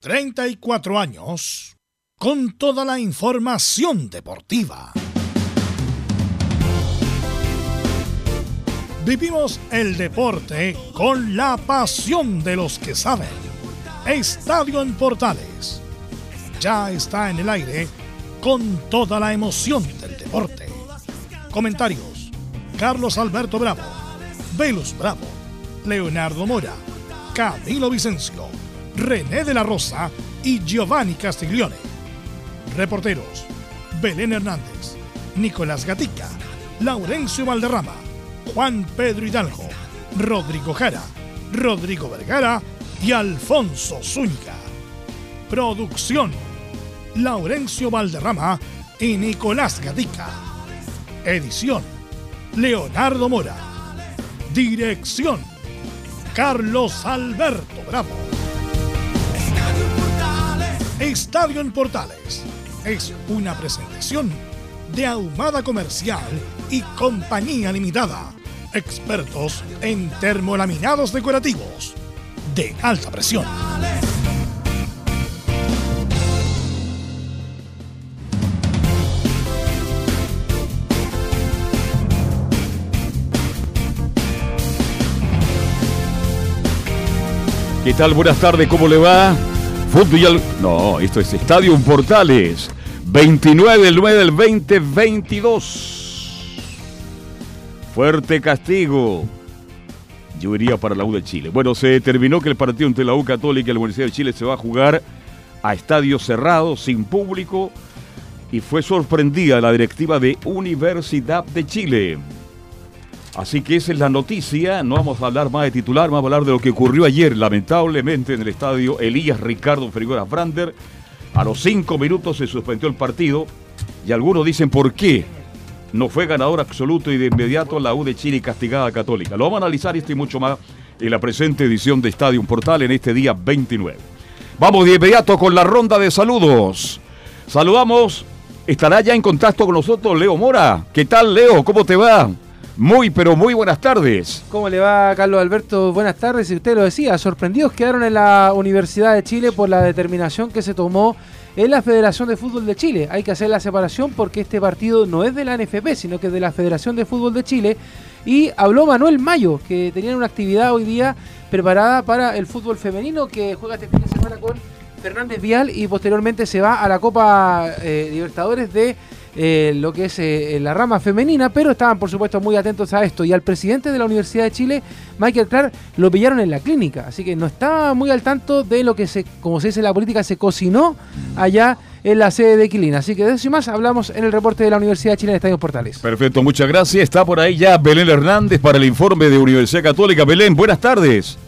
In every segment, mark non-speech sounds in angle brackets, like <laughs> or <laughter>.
34 años con toda la información deportiva. Vivimos el deporte con la pasión de los que saben. Estadio en Portales. Ya está en el aire con toda la emoción del deporte. Comentarios. Carlos Alberto Bravo, Velus Bravo, Leonardo Mora, Camilo Vicencio, René de la Rosa y Giovanni Castiglione. Reporteros. Belén Hernández, Nicolás Gatica, Laurencio Valderrama, Juan Pedro Hidalgo, Rodrigo Jara, Rodrigo Vergara y Alfonso Zúñiga. Producción. Laurencio Valderrama y Nicolás Gatica. Edición. Leonardo Mora. Dirección. Carlos Alberto Bravo. Estadio en Portales es una presentación de Ahumada Comercial y Compañía Limitada. Expertos en termolaminados decorativos de alta presión. ¿Qué tal? Buenas tardes, ¿cómo le va? Fútbol. No, esto es Estadio Portales. 29 del 9 del 2022. Fuerte castigo. Yo iría para la U de Chile. Bueno, se determinó que el partido entre la U Católica y la Universidad de Chile se va a jugar a estadio cerrado, sin público, y fue sorprendida la directiva de Universidad de Chile. Así que esa es la noticia. No vamos a hablar más de titular, vamos a hablar de lo que ocurrió ayer, lamentablemente, en el estadio Elías Ricardo Figueroa Brander. A los cinco minutos se suspendió el partido y algunos dicen por qué no fue ganador absoluto y de inmediato la U de Chile castigada católica. Lo vamos a analizar esto y mucho más en la presente edición de Estadio Portal en este día 29. Vamos de inmediato con la ronda de saludos. Saludamos, estará ya en contacto con nosotros Leo Mora. ¿Qué tal Leo? ¿Cómo te va? Muy, pero muy buenas tardes. ¿Cómo le va, Carlos Alberto? Buenas tardes. Y usted lo decía, sorprendidos quedaron en la Universidad de Chile por la determinación que se tomó en la Federación de Fútbol de Chile. Hay que hacer la separación porque este partido no es de la NFP, sino que es de la Federación de Fútbol de Chile. Y habló Manuel Mayo, que tenían una actividad hoy día preparada para el fútbol femenino que juega este fin de semana con Fernández Vial y posteriormente se va a la Copa eh, Libertadores de eh, lo que es eh, la rama femenina, pero estaban por supuesto muy atentos a esto. Y al presidente de la Universidad de Chile, Michael Clark, lo pillaron en la clínica, así que no estaba muy al tanto de lo que se, como se dice en la política, se cocinó allá en la sede de Quilina. Así que de eso y más hablamos en el reporte de la Universidad de Chile en Estadio Portales. Perfecto, muchas gracias. Está por ahí ya Belén Hernández para el informe de Universidad Católica. Belén, buenas tardes.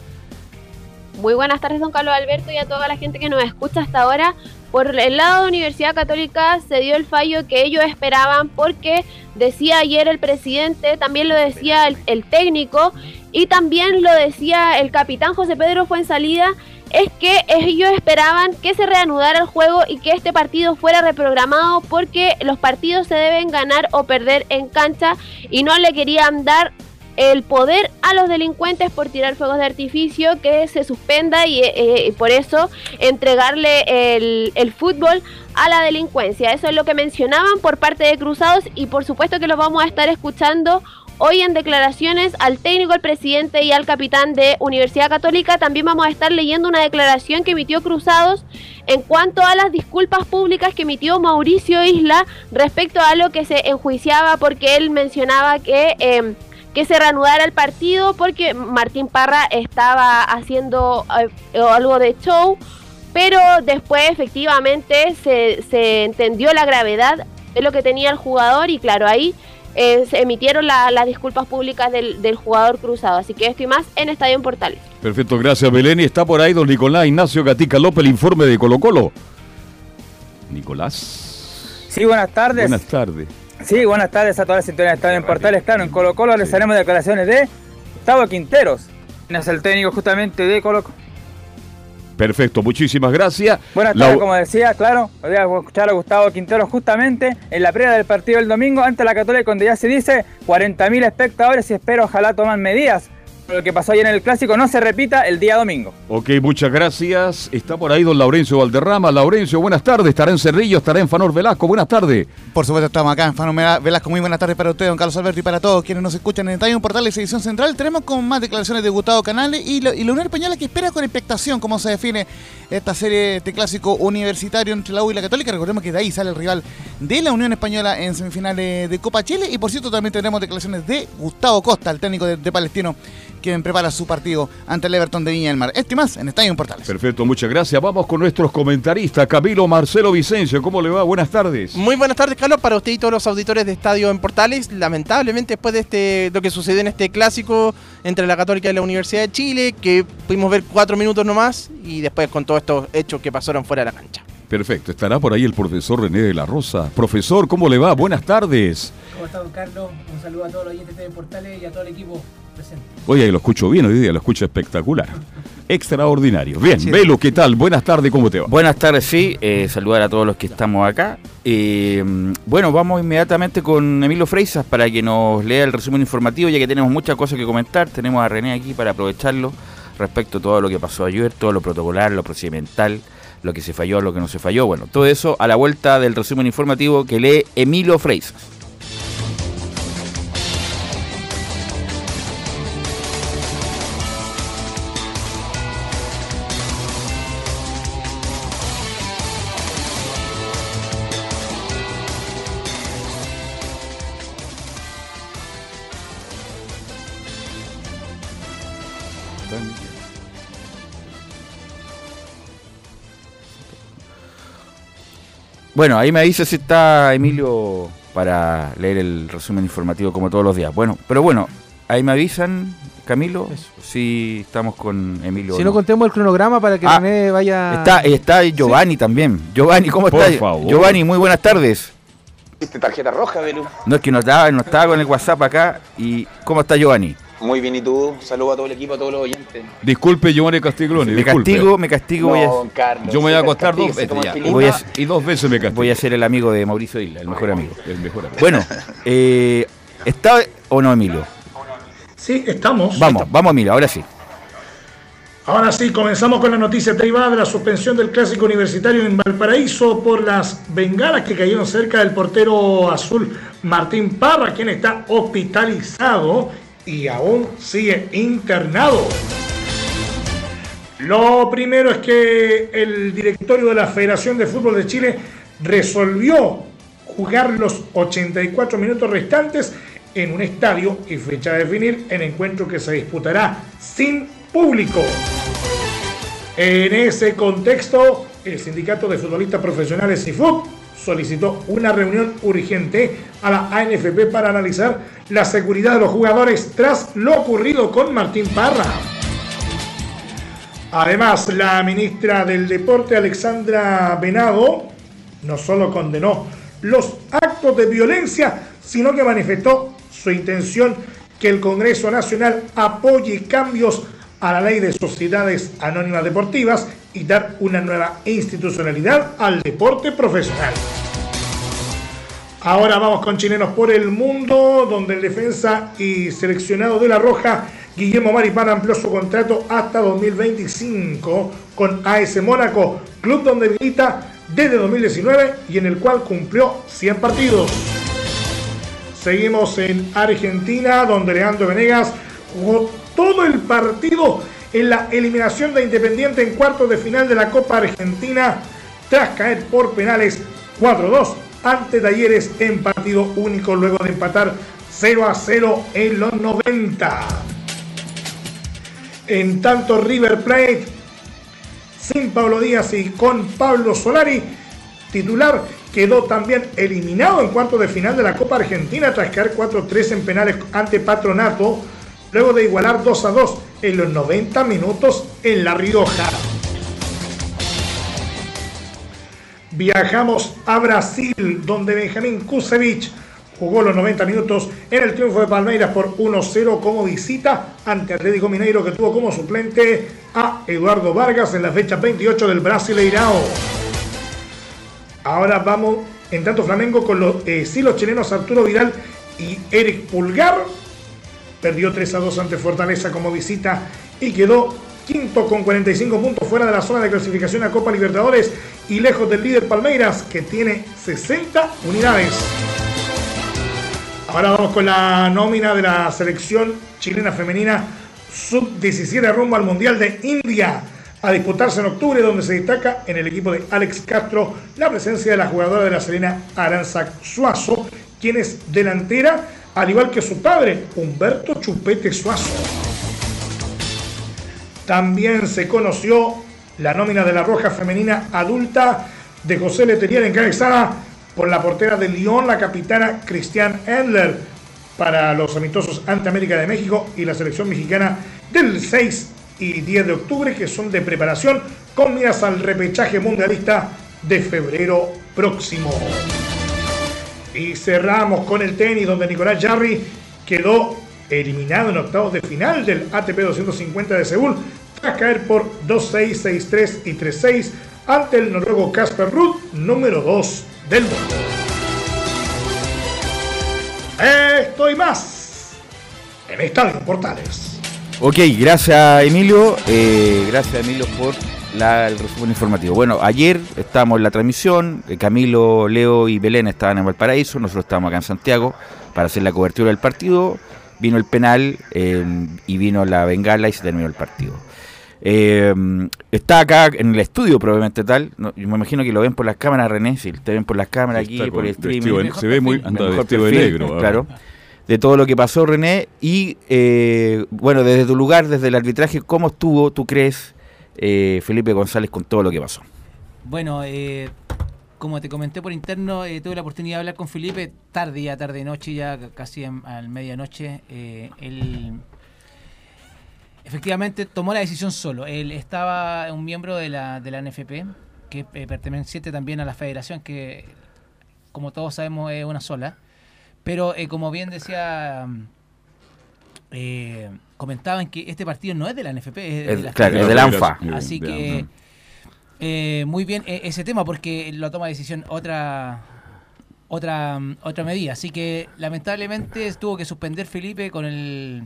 Muy buenas tardes, don Carlos Alberto, y a toda la gente que nos escucha hasta ahora. Por el lado de Universidad Católica se dio el fallo que ellos esperaban porque decía ayer el presidente, también lo decía el, técnico y también lo decía el capitán José Pedro Fuensalida, es que ellos esperaban que se reanudara el juego y que este partido fuera reprogramado porque los partidos se deben ganar o perder en cancha y no le querían dar el poder a los delincuentes por tirar fuegos de artificio, que se suspenda y, eh, por eso entregarle el, el, fútbol a la delincuencia. Eso es lo que mencionaban por parte de Cruzados y por supuesto que lo vamos a estar escuchando hoy en declaraciones al técnico, al presidente y al capitán de Universidad Católica. También vamos a estar leyendo una declaración que emitió Cruzados en cuanto a las disculpas públicas que emitió Mauricio Isla respecto a lo que se enjuiciaba porque él mencionaba que... Eh, que se reanudara el partido porque Martín Parra estaba haciendo eh, algo de show, pero después efectivamente se, entendió la gravedad de lo que tenía el jugador y claro, ahí eh, se emitieron las disculpas públicas del, del, jugador cruzado. Así que estoy más en Estadio en Portales. Perfecto, gracias Belén. Y está por ahí don Nicolás Ignacio Gatica López, el informe de Colo Colo. Nicolás. Sí, buenas tardes. Buenas tardes. Sí, buenas tardes a todas las sintonías Estadio en Portales. Claro, en Colo Colo les haremos declaraciones de Gustavo Quinteros, es el técnico justamente de Colo Colo. Perfecto, muchísimas gracias. Buenas tardes, como decía, claro, voy a escuchar a Gustavo Quinteros justamente en la previa del partido del domingo ante la Católica, donde ya se dice 40.000 espectadores y espero ojalá toman medidas lo que pasó ayer en el clásico no se repita el día domingo. Ok, muchas gracias. Está por ahí don Laurencio Valderrama. Laurencio, buenas tardes. Estará en Cerrillo, estará en Fanor Velasco. Buenas tardes. Por supuesto, estamos acá en Fanor Velasco. Muy buenas tardes para usted, don Carlos Alberto, y para todos quienes nos escuchan en Estadio Portales Edición Central. Tenemos con más declaraciones de Gustavo Canales y la, y la Unión Española que espera con expectación cómo se define esta serie, este clásico universitario entre la U y la Católica. Recordemos que de ahí sale el rival de la Unión Española en semifinales de Copa Chile. Y por cierto, también tendremos declaraciones de Gustavo Costa, el técnico de, de Palestino, quien prepara su partido ante el Everton de Viña del Mar. Este más en Estadio Portales. Perfecto, muchas gracias. Vamos con nuestros comentaristas. Camilo Marcelo Vicencio, ¿cómo le va? Buenas tardes. Muy buenas tardes, Carlos, para usted y todos los auditores de Estadio en Portales. Lamentablemente, después de este lo que sucedió en este clásico entre la Católica y la Universidad de Chile, que pudimos ver cuatro minutos nomás, y después con todos estos hechos que pasaron fuera de la cancha. Perfecto, estará por ahí el profesor René de la Rosa. Profesor, ¿cómo le va? Buenas tardes. ¿Cómo está, don Carlos? Un saludo a todos los oyentes de Portales y a todo el equipo presente. Oye, lo escucho bien hoy día, lo escucho espectacular. Extraordinario. Bien, Velo, ¿qué tal? Buenas tardes, ¿cómo te va? Buenas tardes, sí. Eh, saludar a todos los que estamos acá. Eh, bueno, vamos inmediatamente con Emilio Freisas para que nos lea el resumen informativo, ya que tenemos muchas cosas que comentar. Tenemos a René aquí para aprovecharlo respecto a todo lo que pasó ayer, todo lo protocolar, lo procedimental, lo que se falló, lo que no se falló. Bueno, todo eso a la vuelta del resumen informativo que lee Emilio Freisas. Bueno, ahí me avisa si está Emilio para leer el resumen informativo como todos los días. Bueno, pero bueno, ahí me avisan, Camilo, si estamos con Emilio. Si no contemos el cronograma para que Ah, René vaya. Está, está Giovanni también. Giovanni, ¿cómo Por estás? favor. Giovanni, muy buenas tardes. ¿Viste tarjeta roja, Belu? No es que no estaba, no estaba con el WhatsApp acá. ¿Y cómo está Giovanni? Muy bien, ¿y tú? Saludo a todo el equipo, a todos los oyentes. Disculpe, Giovanni Castiglione, Me disculpe. castigo, me castigo. voy, a, don Carlos. Yo me voy a acostar dos veces ya. Voy a- Y dos veces me castigo. voy a ser el amigo de Mauricio Isla, el mejor amigo. El mejor amigo. Bueno, eh, ¿está o no, Emilio? Sí, estamos. Vamos, vamos, Emilio, ahora sí. Ahora sí, comenzamos con la noticia derivada de la suspensión del clásico universitario en Valparaíso por las bengalas que cayeron cerca del portero azul Martín Parra, quien está hospitalizado y aún sigue internado. Lo primero es que el directorio de la Federación de Fútbol de Chile resolvió jugar los 84 minutos restantes en un estadio y fecha a definir en encuentro que se disputará sin público. En ese contexto, el Sindicato de Futbolistas Profesionales CIFUT solicitó una reunión urgente a la ANFP para analizar la seguridad de los jugadores tras lo ocurrido con Martín Parra. Además, la ministra del Deporte, Alexandra Venado, no solo condenó los actos de violencia, sino que manifestó su intención que el Congreso Nacional apoye cambios a la ley de sociedades anónimas deportivas y dar una nueva institucionalidad al deporte profesional. Ahora vamos con chilenos por el mundo, donde el defensa y seleccionado de la Roja, Guillermo Maripán amplió su contrato hasta 2025 con AS Mónaco, club donde milita desde 2019 y en el cual cumplió 100 partidos. Seguimos en Argentina, donde Leandro Venegas jugó todo el partido en la eliminación de Independiente en cuartos de final de la Copa Argentina tras caer por penales 4-2 ante Talleres en partido único luego de empatar 0 a 0 en los 90. En tanto River Plate sin Pablo Díaz y con Pablo Solari titular quedó también eliminado en cuartos de final de la Copa Argentina tras caer 4-3 en penales ante Patronato luego de igualar 2 a 2 en los 90 minutos en La Rioja. Viajamos a Brasil, donde Benjamín Kusevich jugó los 90 minutos en el triunfo de Palmeiras por 1-0 como visita ante Atlético Mineiro, que tuvo como suplente a Eduardo Vargas en la fecha 28 del Brasileirao. Ahora vamos, en tanto Flamengo, con los, eh, los chilenos Arturo Vidal y Eric Pulgar perdió 3 a 2 ante Fortaleza como visita y quedó quinto con 45 puntos fuera de la zona de clasificación a Copa Libertadores y lejos del líder Palmeiras que tiene 60 unidades. Ahora vamos con la nómina de la selección chilena femenina sub-17 rumbo al Mundial de India a disputarse en octubre, donde se destaca en el equipo de Alex Castro la presencia de la jugadora de la Serena Aranzac Suazo, quien es delantera, al igual que su padre, Humberto Chupete Suazo. También se conoció la nómina de la Roja Femenina Adulta de José Leterier encabezada por la portera de Lyon, la capitana Cristian Endler, para los amistosos ante América de México y la selección mexicana del 6 y 10 de octubre, que son de preparación con miras al repechaje mundialista de febrero próximo. Y cerramos con el tenis, donde Nicolás Jarry quedó eliminado en octavos de final del ATP 250 de Seúl, tras caer por 2-6, 6-3 y 3-6 ante el noruego Casper Ruud, número 2 del mundo. Esto y más en Estadio Portales. Ok, gracias Emilio. Eh, gracias Emilio por la- el resumen informativo. Bueno, ayer estábamos en la transmisión. eh, Camilo, Leo y Belén estaban en Valparaíso. Nosotros estábamos acá en Santiago para hacer la cobertura del partido. Vino el penal eh, y vino la bengala y se terminó el partido. Eh, está acá en el estudio probablemente tal. No, yo me imagino que lo ven por las cámaras, René. Si te ven por las cámaras aquí, por el streaming. vestido se ve muy anda Mejor vestido de negro. Claro. De todo lo que pasó, René. Y eh, bueno, desde tu lugar, desde el arbitraje, ¿cómo estuvo, tú crees, eh, Felipe González, con todo lo que pasó? Bueno, eh, como te comenté por interno, eh, tuve la oportunidad de hablar con Felipe tarde ya, tarde noche, ya casi en- a medianoche. Él efectivamente tomó la decisión solo. Él estaba un miembro de la, de la NFP, que perteneciente también a la federación, que como todos sabemos es una sola. Pero como bien decía, comentaban que este partido no es de la NFP, es de Es- la claro, es del ANFA. Así De que... Eh, muy bien eh, ese tema porque lo toma decisión otra otra otra medida. Así que lamentablemente tuvo que suspender Felipe con el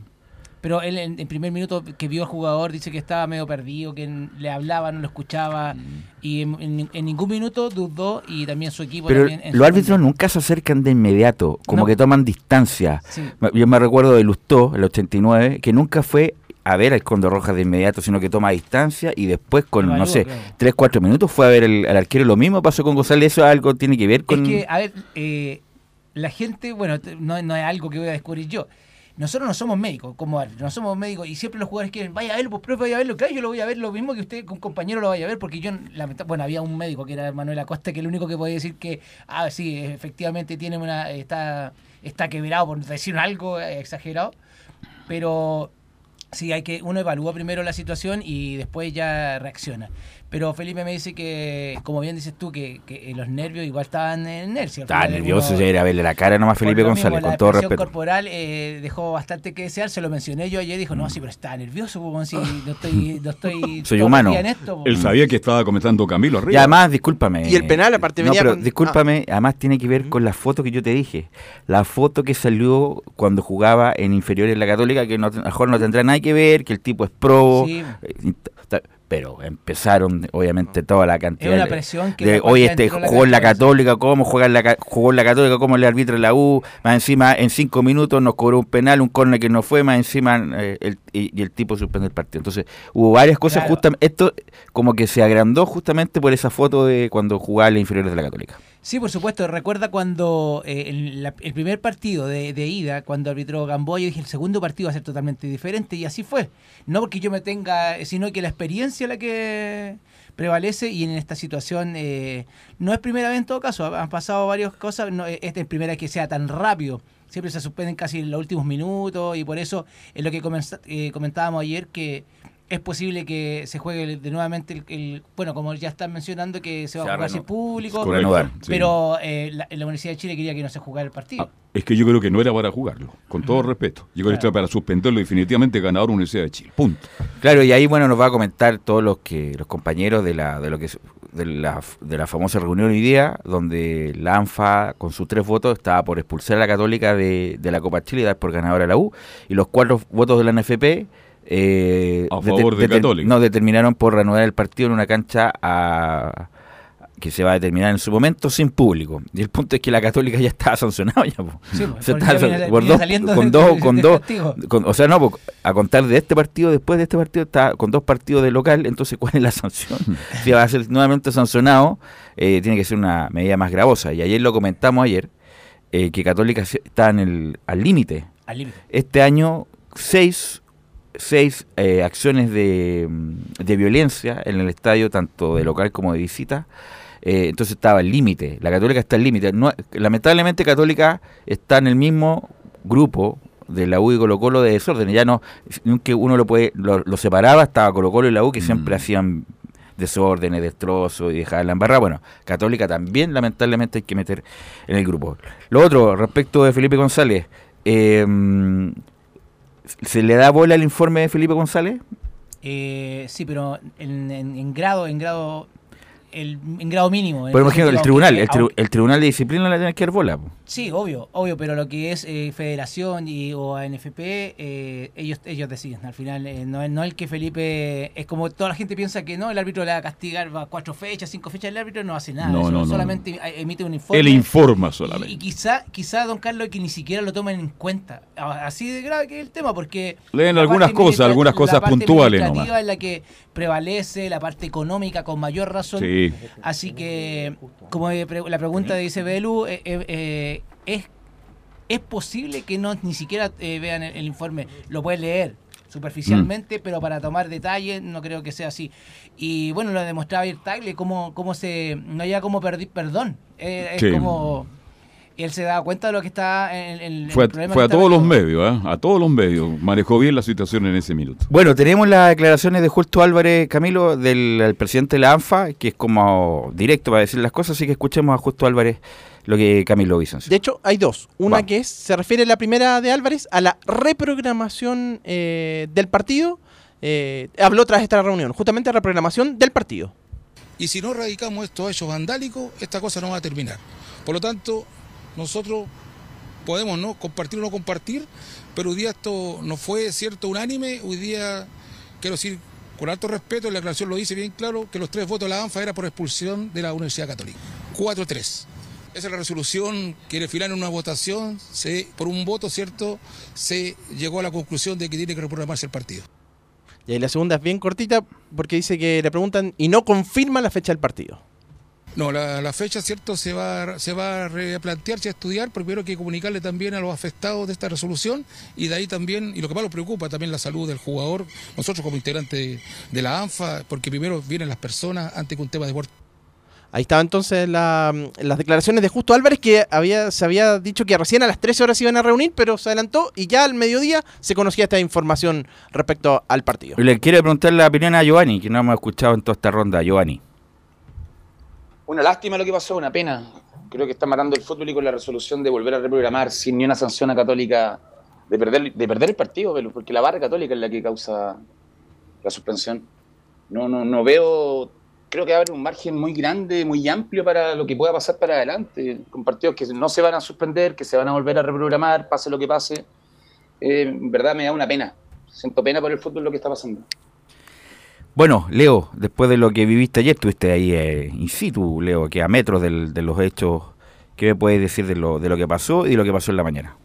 pero él en, en primer minuto que vio al jugador dice que estaba medio perdido que le hablaba no lo escuchaba y en, en- en ningún minuto dudó y también su equipo Pero también los árbitros nunca se acercan de inmediato, como No. que toman distancia. Sí. Yo me recuerdo de Lustó, el 89, que nunca fue a ver al Condor Rojas de inmediato, sino que toma distancia y después con, no sé, claro. tres, cuatro minutos fue a ver el, al arquero. Lo mismo pasó con González, eso algo tiene que ver con... Es que, a ver, eh, la gente, bueno, no, no es algo que voy a descubrir yo. Nosotros no somos médicos, como árbitros, no somos médicos y siempre los jugadores quieren, vaya a verlo, pues profe, vaya a verlo. Claro, yo lo voy a ver lo mismo que usted, un compañero lo vaya a ver, porque yo, bueno, había un médico que era Manuel Acosta, que el único que podía decir que, ah, sí, efectivamente tiene una, está, está quebrado, por decir algo eh, exagerado, pero sí, hay que, uno evalúa primero la situación y después ya reacciona. Pero Felipe me dice que, como bien dices tú, que, que los nervios igual estaban en. Al Estaba nervioso, uno- ya era verle la cara nomás Felipe mismo, González, la con todo respeto. corporal eh, dejó bastante que desear, se lo mencioné yo ayer, dijo, no, sí, pero estaba nervioso, como si no estoy, no estoy <laughs> Soy humano. en esto, Él sabía que estaba comentando Camilo arriba. Y además, discúlpame. Y el penal, aparte, no, venía pero con- discúlpame, además tiene que ver con la foto que yo te dije. La foto que salió cuando jugaba en inferiores en la Católica, que no, a lo mejor no tendrá nada que ver, que el tipo es pro. Sí. Pero empezaron, obviamente, toda la cantidad Es una de- presión que de, la hoy este la jugó en la Católica, cómo juega en la, jugó en la Católica, cómo le arbitra la U, más encima en cinco minutos nos cobró un penal, un córner que no fue, más encima eh, el, y, y el tipo suspende el partido. Entonces hubo varias cosas, Claro. justamente, esto como que se agrandó justamente por esa foto de cuando jugaba en las inferiores de la Católica. Sí, por supuesto. Recuerda cuando eh, el, la- el primer partido de, ida, cuando arbitró Gamboa, dije el segundo partido va a ser totalmente diferente y así fue. No porque yo me tenga, sino que la experiencia la que prevalece y en esta situación eh, no es primera vez en todo caso. Han pasado varias cosas. No, eh, esta es primera que sea tan rápido. Siempre se suspenden casi en los últimos minutos y por eso es lo que eh, comentábamos ayer que es posible que se juegue de nuevamente el, el- bueno como ya están mencionando que se va Se a jugar sin público sí. pero eh, la, la Universidad de Chile quería que no se jugara el partido. Ah, es que yo creo que no era para jugarlo, con todo respeto. Yo creo que Claro. era para suspenderlo definitivamente ganador Universidad de Chile. Punto. Claro, y ahí bueno nos va a comentar todos los que los compañeros de la de lo que de la, de la famosa reunión hoy día, donde la ANFA, con sus tres votos, estaba por expulsar a la Católica de, de la Copa Chile y dar por ganadora a la U, y los cuatro votos de la NFP eh, A favor de Católica. no, determinaron por reanudar el partido en una cancha a- que se va a determinar en su momento sin público. Y el punto es que la Católica ya estaba sancionada ya, po. Sí, O pues, sea, ya viene- por dos- con dos, de- con de dos, con- o sea, no, po, a contar de este partido, después de este partido, está con dos partidos de local, entonces, ¿cuál es la sanción? <laughs> si va a ser nuevamente sancionado, eh, tiene que ser una medida más gravosa. Y ayer lo comentamos ayer, eh, que Católica está en el, al límite. Al límite. Este año, seis, seis eh, acciones de, mm, de violencia en el estadio, tanto de local como de visita. Eh, entonces estaba al límite. La Católica está al límite. No- lamentablemente, Católica está en el mismo grupo de la U y Colo Colo de desorden. Ya no, nunca uno lo puede, lo, lo separaba, estaba Colo Colo y la U que siempre hacían desórdenes, destrozos y dejaban la embarrada. Bueno, Católica también lamentablemente hay que meter en el grupo. Lo otro, respecto de Felipe González, eh, ¿se le da bola al informe de Felipe González? Eh, sí, pero en, en- en grado, en grado, el, en grado mínimo. en ese ejemplo, el tribunal, el, tri- aunque- el tribunal de disciplina le tiene que dar bola. po. Sí, obvio, obvio, pero lo que es eh, federación y, o ANFP, eh, ellos ellos deciden. Al final, eh, no, es- no el que Felipe, es como toda la gente piensa que no, el árbitro le va a castigar, va cuatro fechas, cinco fechas, el árbitro no hace nada. No, no, solamente eh, emite un informe. Él informa solamente. y quizá, quizá, don Carlos, que ni siquiera lo tomen en cuenta. Así de grave que es el tema, porque... Leen la algunas cosas, algunas la cosas parte puntuales nomás. es la que prevalece, la parte económica con mayor razón. Sí. Así que, como la pregunta dice Belu, eh, eh, eh, es, es posible que no ni siquiera vean el, el informe, lo pueden leer Mm. superficialmente, pero para tomar detalles no creo que sea así. Y bueno, lo demostraba ayer Tagle, cómo, cómo se, no había como pedir perdón, es Sí. como... Él se da cuenta de lo que está en, el a- problema fue a todos los medios, ¿ah? a todos los medios. Manejó bien la situación en ese minuto. Bueno, tenemos las declaraciones de Justo Álvarez Camilo, del el presidente de la ANFA, que es como directo para decir las cosas, así que escuchemos a Justo Álvarez lo que Camilo Vicencio. De hecho, hay dos. Una Va. que es, se refiere la primera de Álvarez a la reprogramación eh, del partido. Eh, habló tras esta reunión, justamente reprogramación del partido. Y si no erradicamos estos hechos vandálicos, esta cosa no va a terminar. Por lo tanto, nosotros podemos no compartir o no compartir, pero hoy día esto no fue cierto unánime. Hoy día, quiero decir, con alto respeto, la declaración lo dice bien claro, que los tres votos de la ANFA era por expulsión de la Universidad Católica. 4-3. Esa es la resolución que al final en una votación, se, por un voto, ¿cierto?, se llegó a la conclusión de que tiene que reprogramarse el partido. Y ahí la segunda es bien cortita porque dice que le preguntan y no confirma la fecha del partido. No, la, la fecha, ¿cierto? Se va, a- se va a replantearse, a estudiar. Primero hay que comunicarle también a los afectados de esta resolución y de ahí también, y lo que más nos preocupa también la salud del jugador, nosotros como integrantes de, de la ANFA, porque primero vienen las personas antes que un tema de deporte. Ahí estaba entonces la- las declaraciones de Justo Álvarez que había, se había dicho que recién a las 13 horas se iban a reunir, pero se adelantó y ya al mediodía se conocía esta información respecto al partido. Y Le quiero preguntar la opinión a Giovanni, que no hemos escuchado en toda esta ronda. Giovanni. Una lástima lo que pasó, una pena. Creo que está matando el fútbol y con la resolución de volver a reprogramar sin ni una sanción a Católica de perder, de perder el partido, porque la barra católica es la que causa la suspensión. No, no, no veo, creo que va un margen muy grande, muy amplio para lo que pueda pasar para adelante, con partidos que no se van a suspender, que se van a volver a reprogramar, pase lo que pase. Eh, en verdad me da una pena. Siento pena por el fútbol lo que está pasando. Bueno, Leo, después de lo que viviste ayer, estuviste ahí eh, in situ, Leo, que a metros de los hechos, ¿qué me puedes decir de lo, de lo que pasó y de lo que pasó en la mañana?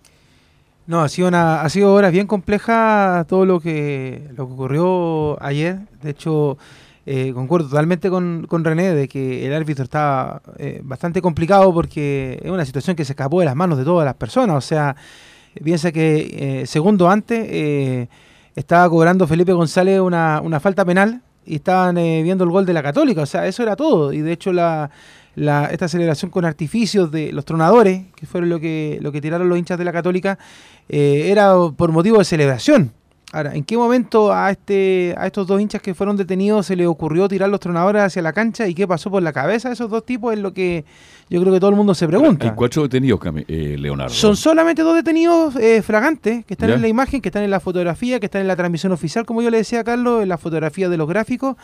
No, ha sido una, ha sido horas bien complejas todo lo que, lo que ocurrió ayer. De hecho, eh, concuerdo totalmente con, con René de que el árbitro estaba eh, bastante complicado porque es una situación que se escapó de las manos de todas las personas. O sea, piensa que eh, segundo antes estaba cobrando Felipe González una, una falta penal y estaban eh, viendo el gol de la Católica. O sea, eso era todo. Y de hecho, la, la- esta celebración con artificios de los tronadores, que fueron lo que, lo que tiraron los hinchas de la Católica, eh, era por motivo de celebración. Ahora, ¿en qué momento a este a estos dos hinchas que fueron detenidos se les ocurrió tirar los tronadores hacia la cancha y qué pasó por la cabeza de esos dos tipos? Es lo que yo creo que todo el mundo se pregunta. Hay cuatro detenidos, eh, Leonardo. Son solamente dos detenidos eh, flagantes que están Ya. en la imagen, que están en la fotografía, que están en la transmisión oficial, como yo le decía a Carlos, en la fotografía de los gráficos.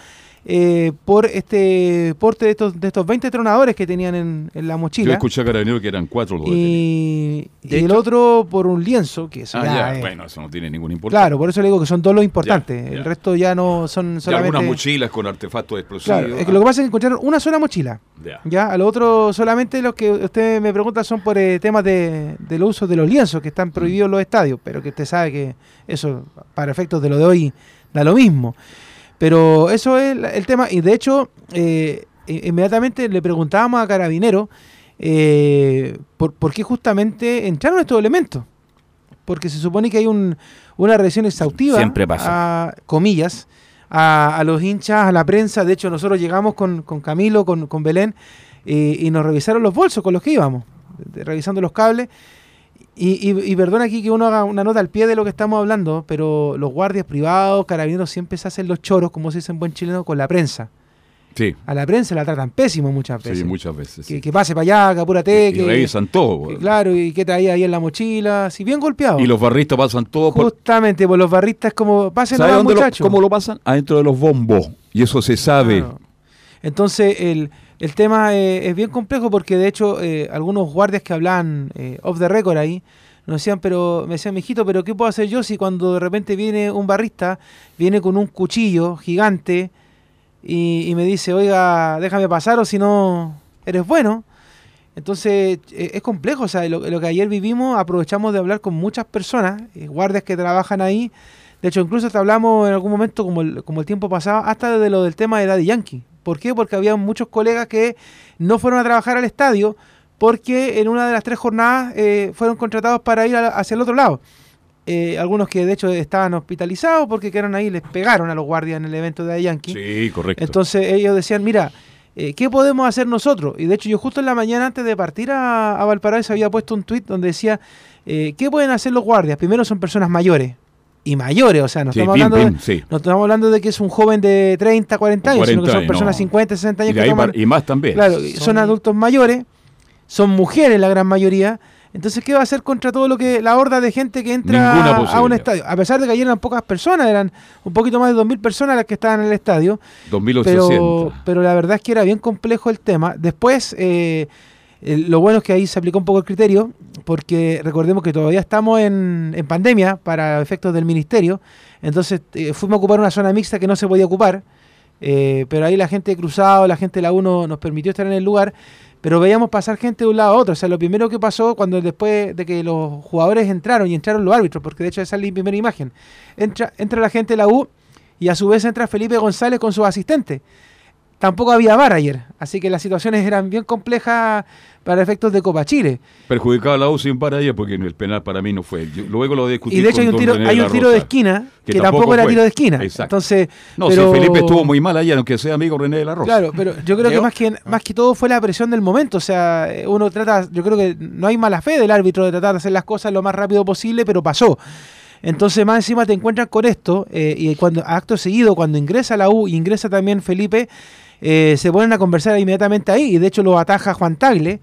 Eh, por este porte de estos, de estos 20 tronadores que tenían en, en la Yo mochila. escuché a Carabinero que eran cuatro los y, y el otro por un lienzo, que eso Ah, ya ya, es- bueno, eso no tiene ninguna importancia. Claro, por eso le digo que son todos los importantes. Ya, El resto ya no son Y solamente. algunas mochilas con artefactos explosivos. Claro, es que lo que pasa es que encontraron una sola mochila. Ya. A lo otro solamente los que usted me pregunta son por eh, temas de, del uso de los lienzos que están prohibidos en los estadios, pero que usted sabe que eso, para efectos de lo de hoy, da lo mismo. Pero eso es el tema, y de hecho, eh, inmediatamente le preguntábamos a Carabinero eh, por, por qué justamente entraron estos elementos. Porque se supone que hay un, una revisión exhaustiva, Siempre pasa. a comillas, a, a los hinchas, a la prensa. De hecho, nosotros llegamos con, con Camilo, con, con Belén, eh, y nos revisaron los bolsos con los que íbamos, revisando los cables. Y, y, y perdona aquí que uno haga una nota al pie de lo que estamos hablando, pero los guardias privados, carabineros, siempre se hacen los choros, como se dice en buen chileno, con la prensa. Sí, A la prensa la tratan pésimo muchas veces. sí, muchas veces. que, sí. que pase para allá, que apúrate, y que, revisan todo. que claro, y que traía ahí en la mochila, si bien golpeado. Y los barristas pasan todo. Justamente, por los barristas como, pasen ¿Sabe nomás, dónde lo- muchachos. cómo lo pasan? Adentro de los bombos. Y eso se sabe. Claro. Entonces, el, el tema eh, es bien complejo porque, de hecho, eh, algunos guardias que hablaban eh, off the record ahí, nos decían, pero, me decían, mijito, pero ¿qué puedo hacer yo si cuando de repente viene un barrista, viene con un cuchillo gigante y, me dice, oiga, déjame pasar o si no, eres bueno? Entonces, eh, es complejo, o sea, lo, lo que ayer vivimos, aprovechamos de hablar con muchas personas, guardias que trabajan ahí. De hecho, incluso hasta hablamos en algún momento, como el, como el tiempo pasado, hasta de lo del tema de Daddy Yankee. ¿Por qué? Porque había muchos colegas que no fueron a trabajar al estadio porque en una de las tres jornadas eh, fueron contratados para ir a- hacia el otro lado. Eh, algunos que de hecho estaban hospitalizados porque quedaron ahí les pegaron a los guardias en el evento de Yankee. Sí, correcto. Entonces ellos decían, mira, eh, ¿qué podemos hacer nosotros? Y de hecho yo justo en la mañana antes de partir a, a Valparaíso había puesto un tuit donde decía, ¿qué pueden hacer los guardias? Primero son personas mayores. Y mayores, o sea, no Sí, estamos, hablando de, sí. no estamos hablando de que es un joven de 30, 40 años, sino que 40 son años, personas no. 50, 60 años Y, que toman... y más también. Claro, son, Son- adultos mayores, son mujeres la gran mayoría. Entonces, ¿qué va a hacer contra todo lo que la horda de gente que entra a un estadio? A pesar de que ayer eran pocas personas, eran un poquito más de 2.000 personas las que estaban en el estadio. 2800. Pero, pero la verdad es que era bien complejo el tema. Después, eh, el- lo bueno es que ahí se aplicó un poco el criterio, porque recordemos que todavía estamos en, pandemia para efectos del ministerio. Entonces, eh, fuimos a ocupar una zona mixta que no se podía ocupar. eh, pero ahí la gente de cruzado, la gente de la 1 nos permitió estar en el lugar. Pero veíamos pasar gente de un lado a otro. O sea, lo primero que pasó cuando después de que los jugadores entraron y entraron los árbitros, porque de hecho esa es la primera imagen, entra, entra la gente de la U y a su vez entra Felipe González con sus asistentes. Tampoco había VAR ayer, así que las situaciones eran bien complejas para efectos de Copa Chile. Perjudicaba la U sin para ayer porque el penal para mí no fue. Yo- luego lo discutí Y de hecho con hay un tiro, hay de un tiro de esquina que que, tampoco, era fue. tiro de esquina. Exacto. Entonces, No, pero- si Felipe estuvo muy mal ayer, aunque sea amigo René de la Rosa. Claro, pero yo creo que más que más que todo fue la presión del momento. O sea, eh, uno trata, yo creo que no hay mala fe del árbitro de tratar de hacer las cosas lo más rápido posible, pero pasó. Entonces, más encima te encuentras con esto, eh, y cuando acto seguido, cuando ingresa la U y ingresa también Felipe, eh, se ponen a conversar inmediatamente ahí, y de hecho lo ataja Juan Tagle,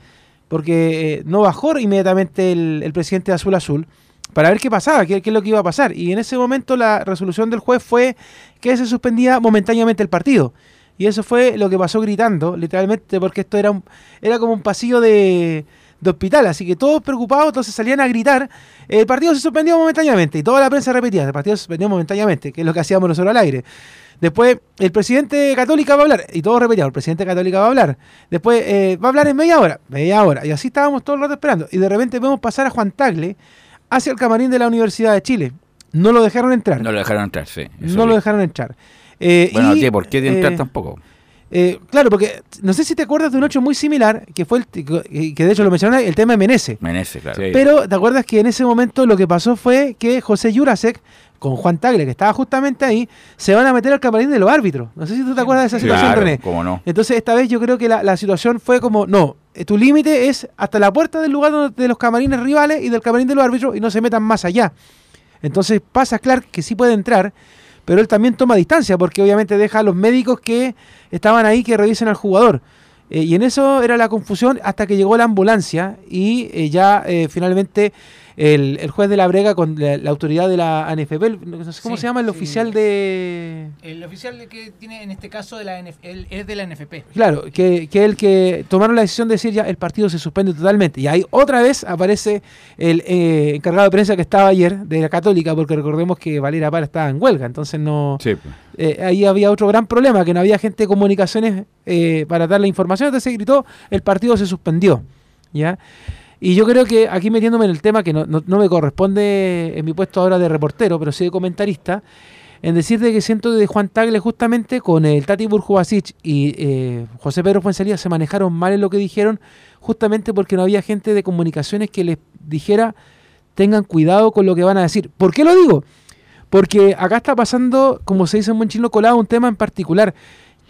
porque eh, no bajó inmediatamente el, el presidente de Azul Azul para ver qué pasaba, qué, es lo que iba a pasar. Y en ese momento la resolución del juez fue que se suspendía momentáneamente el partido. Y eso fue lo que pasó gritando, literalmente, porque esto era, un, era como un pasillo de, de hospital, así que todos preocupados, entonces salían a gritar, el partido se suspendió momentáneamente, y toda la prensa repetía, el partido se suspendió momentáneamente, que es lo que hacíamos nosotros al aire. Después, el presidente católica va a hablar, y todos repetíamos, el presidente católica va a hablar. Después, eh, va a hablar en media hora, media hora, y así estábamos todo el rato esperando. Y de repente vemos pasar a Juan Tagle hacia el camarín de la Universidad de Chile. No lo dejaron entrar. No lo dejaron entrar, sí. No lo dejaron entrar. Eh, Bueno, y, ¿qué? ¿por qué de entrar eh, tampoco? eh, claro, porque no sé si te acuerdas de un hecho muy similar, que fue el, que de hecho lo mencioné, el tema de Menese. Menece, claro. Sí. Pero te acuerdas que en ese momento lo que pasó fue que José Jurasek, con Juan Tagle, que estaba justamente ahí, se van a meter al camarín de los árbitros. No sé si tú te acuerdas de esa situación, Claro, René. cómo no. Entonces esta vez yo creo que la, la situación fue como, no, eh, tu límite es hasta la puerta del lugar donde- de los camarines rivales y del camarín de los árbitros y no se metan más allá. Entonces pasa Clark que sí puede entrar, pero él también toma distancia porque obviamente deja a los médicos que estaban ahí que revisen al jugador. Eh, y en eso era la confusión hasta que llegó la ambulancia y eh, ya eh, finalmente el, el juez de la brega con la, la autoridad de la ANFP, el- no sé cómo Sí, se llama, el sí. oficial de... El oficial que tiene en este caso de la NF él es de la NFP. Claro, que, que el que tomaron la decisión de decir ya el partido se suspende totalmente. Y ahí otra vez aparece el eh, encargado de prensa que estaba ayer de la Católica, porque recordemos que Valera Para estaba en huelga, entonces no... Sí, pues. eh, ahí había otro gran problema, que no había gente de comunicaciones eh, para dar la información, entonces se gritó, el partido se suspendió. ¿ya? Y yo creo que aquí metiéndome en el tema que no, no- me corresponde en mi puesto ahora de reportero, pero sí de comentarista, en decirte que siento de Juan Tagle justamente con el Tati Burjubasic y eh, José Pedro Fuensalía se manejaron mal en lo que dijeron, justamente porque no había gente de comunicaciones que les dijera tengan cuidado con lo que van a decir. ¿Por qué lo digo? Porque acá está pasando, como se dice en buen chino colado, un tema en particular.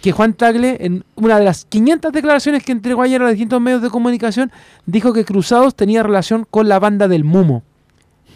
Que Juan Tagle, en una de las 500 declaraciones que entregó ayer a los distintos medios de comunicación, dijo que Cruzados tenía relación con la banda del Mumo.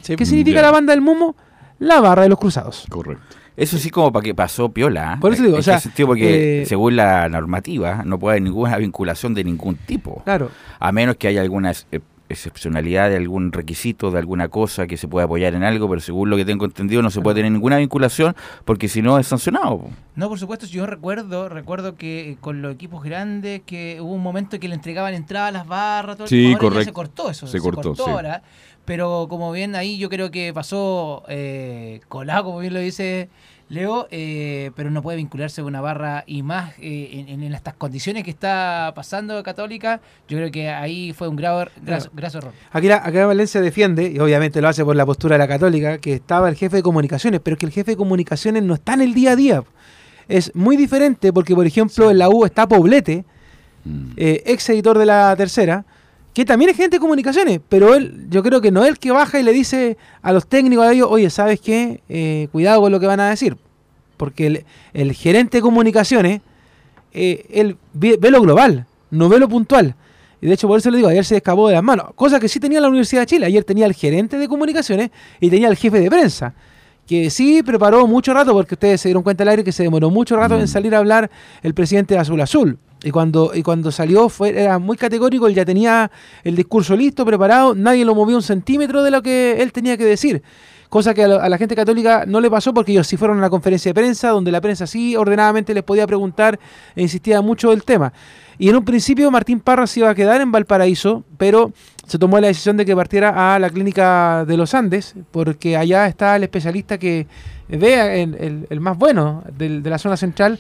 ¿Qué significa Ya. la banda del Mumo? La barra de los Cruzados. Correcto. Eso sí como para que pasó piola. ¿eh? Por eso digo, ¿En o sea, sentido? porque eh, según la normativa no puede haber ninguna vinculación de ningún tipo. Claro. A menos que haya alguna ex- eh, excepcionalidad de algún requisito, de alguna cosa que se pueda apoyar en algo, pero según lo que tengo entendido no se puede tener ninguna vinculación porque si no es sancionado. No, por supuesto, yo recuerdo, recuerdo que eh, con los equipos grandes que hubo un momento que le entregaban entrada a las barras, todo Sí, ahora ya correcto. se cortó eso, Se cortó, sí. ahora, pero como bien ahí yo creo que pasó eh, colado, como bien lo dice Leo, eh, pero no puede vincularse con una barra y más eh, en, estas condiciones que está pasando Católica, yo creo que ahí fue un grave, graso, graso error. Aquí, la- acá Valencia defiende, y obviamente lo hace por la postura de la católica, que estaba el jefe de comunicaciones, pero que el jefe de comunicaciones no está en el día a día. Es muy diferente porque, por ejemplo, en la U está Poblete, Mm. eh, ex editor de la tercera, que también es gente de comunicaciones, pero él, yo creo que no es el que baja y le dice a los técnicos a ellos, oye, ¿sabes qué? Eh, cuidado con lo que van a decir. Porque el, el gerente de comunicaciones, eh, él ve, ve lo global, no ve lo puntual. Y de hecho, por eso le digo, ayer se escapó de las manos. Cosa que sí tenía la Universidad de Chile. Ayer tenía el gerente de comunicaciones y tenía el jefe de prensa. Que sí preparó mucho rato, porque ustedes se dieron cuenta al aire que se demoró mucho rato en salir a hablar el presidente de Azul Azul. Y cuando, y cuando salió fue, era muy categórico, él ya tenía el discurso listo, preparado, nadie lo movió un centímetro de lo que él tenía que decir. Cosa que a, la- gente católica no le pasó porque ellos sí fueron a una conferencia de prensa, donde la prensa sí ordenadamente les podía preguntar e insistía mucho del tema. Y en un principio Martín Parra se iba a quedar en Valparaíso, pero se tomó la decisión de que partiera a la clínica de los Andes, porque allá está el especialista que vea el, el- el más bueno de la zona central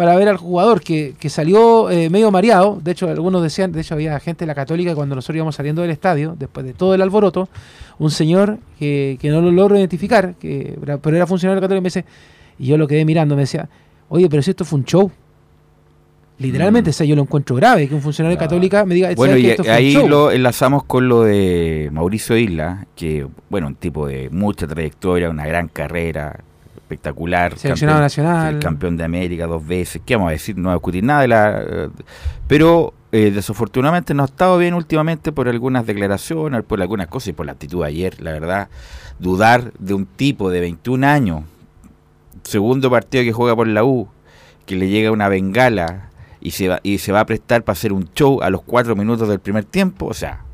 para ver al jugador que, que salió eh, medio mareado. De hecho, algunos decían, de hecho había gente de la católica cuando nosotros íbamos saliendo del estadio, después de todo el alboroto, un señor que, que no lo logro identificar, que, pero era funcionario católico, y me dice, y yo lo quedé mirando, me decía, oye, pero si esto fue un show. Literalmente, o sea, yo lo encuentro grave que un funcionario católica me diga, Bueno, "¿Sabes y que esto fue un ahí show?". lo enlazamos con lo de Mauricio Isla, que, bueno, un tipo de mucha trayectoria, una gran carrera, espectacular. Seleccionado nacional. sí, campeón de América dos veces. ¿Qué vamos a decir? No voy a discutir nada de la. pero eh, desafortunadamente no ha estado bien últimamente por algunas declaraciones, por algunas cosas y por la actitud de ayer, la verdad. Dudar de un tipo de 21 años, segundo partido que juega por la U, que le llega una bengala y se va, y se va a prestar para hacer un show a los cuatro minutos del primer tiempo, o sea,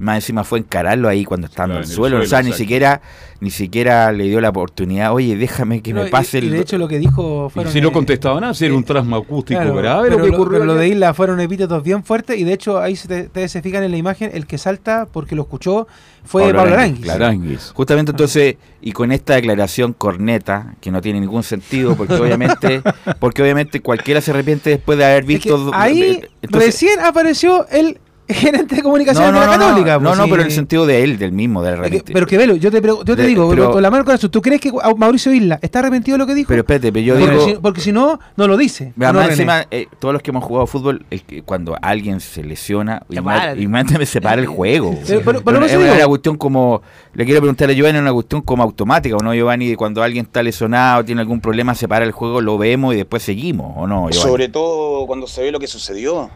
más encima fue encararlo ahí cuando estaba Claro, en el en el suelo, o sea, ni siquiera, ni siquiera le dio la oportunidad, oye, déjame que No, me y- pase y, el... de hecho lo que dijo Y fueron... si no eh, contestaba nada, si era un trasma acústico Claro, grave pero lo que ocurrió. pero lo de Isla fueron epítetos bien fuertes y de hecho ahí se te- ustedes se fijan en la imagen, el que salta porque lo escuchó fue Pablo Pablo. Aranguis. Justamente entonces, y con esta declaración corneta, que no tiene ningún sentido, porque <laughs> obviamente, porque obviamente cualquiera se arrepiente después de haber Es que visto... ahí eh, entonces- recién apareció el gerente de comunicaciones no, no, de la no, Católica. no, pues, no, sí. pero en el sentido de él, del mismo, del arrepentimiento. pero que velo, yo te, yo te De- digo, pero- con la mano corazón, ¿tú crees que Mauricio Isla está arrepentido de lo que dijo? Pero espérate, pero yo porque, digo... si, porque si no, no lo dice. Mira, ¿O no, más René? encima, eh, todos los que hemos jugado fútbol, cuando alguien se lesiona, para. inmediatamente se para el juego. Pero- pero- no es una, cuestión como, le quiero preguntar a Giovanni, es una cuestión como automática, ¿o no, Giovanni? Cuando alguien está lesionado, tiene algún problema, se para el juego, lo vemos y después seguimos, ¿o no, Giovanni? Sobre todo cuando se ve lo que sucedió.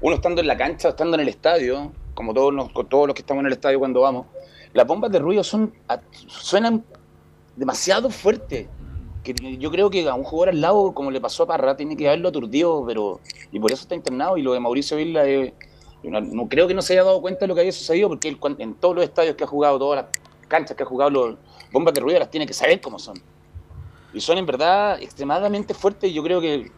Uno estando en la cancha, estando en el estadio, como todos, los, todos los que estamos en el estadio cuando vamos, las bombas de ruido son suenan demasiado fuerte. Que yo creo que a un jugador al lado, como le pasó a Parra, tiene que haberlo aturdido, pero y por eso está internado. Y lo de Mauricio Villa, no, creo que no se haya dado cuenta de lo que había sucedido, porque en todos los estadios que ha jugado, todas las canchas que ha jugado los bombas de ruido las tiene que saber cómo son. Y son en verdad extremadamente fuertes. y Yo creo que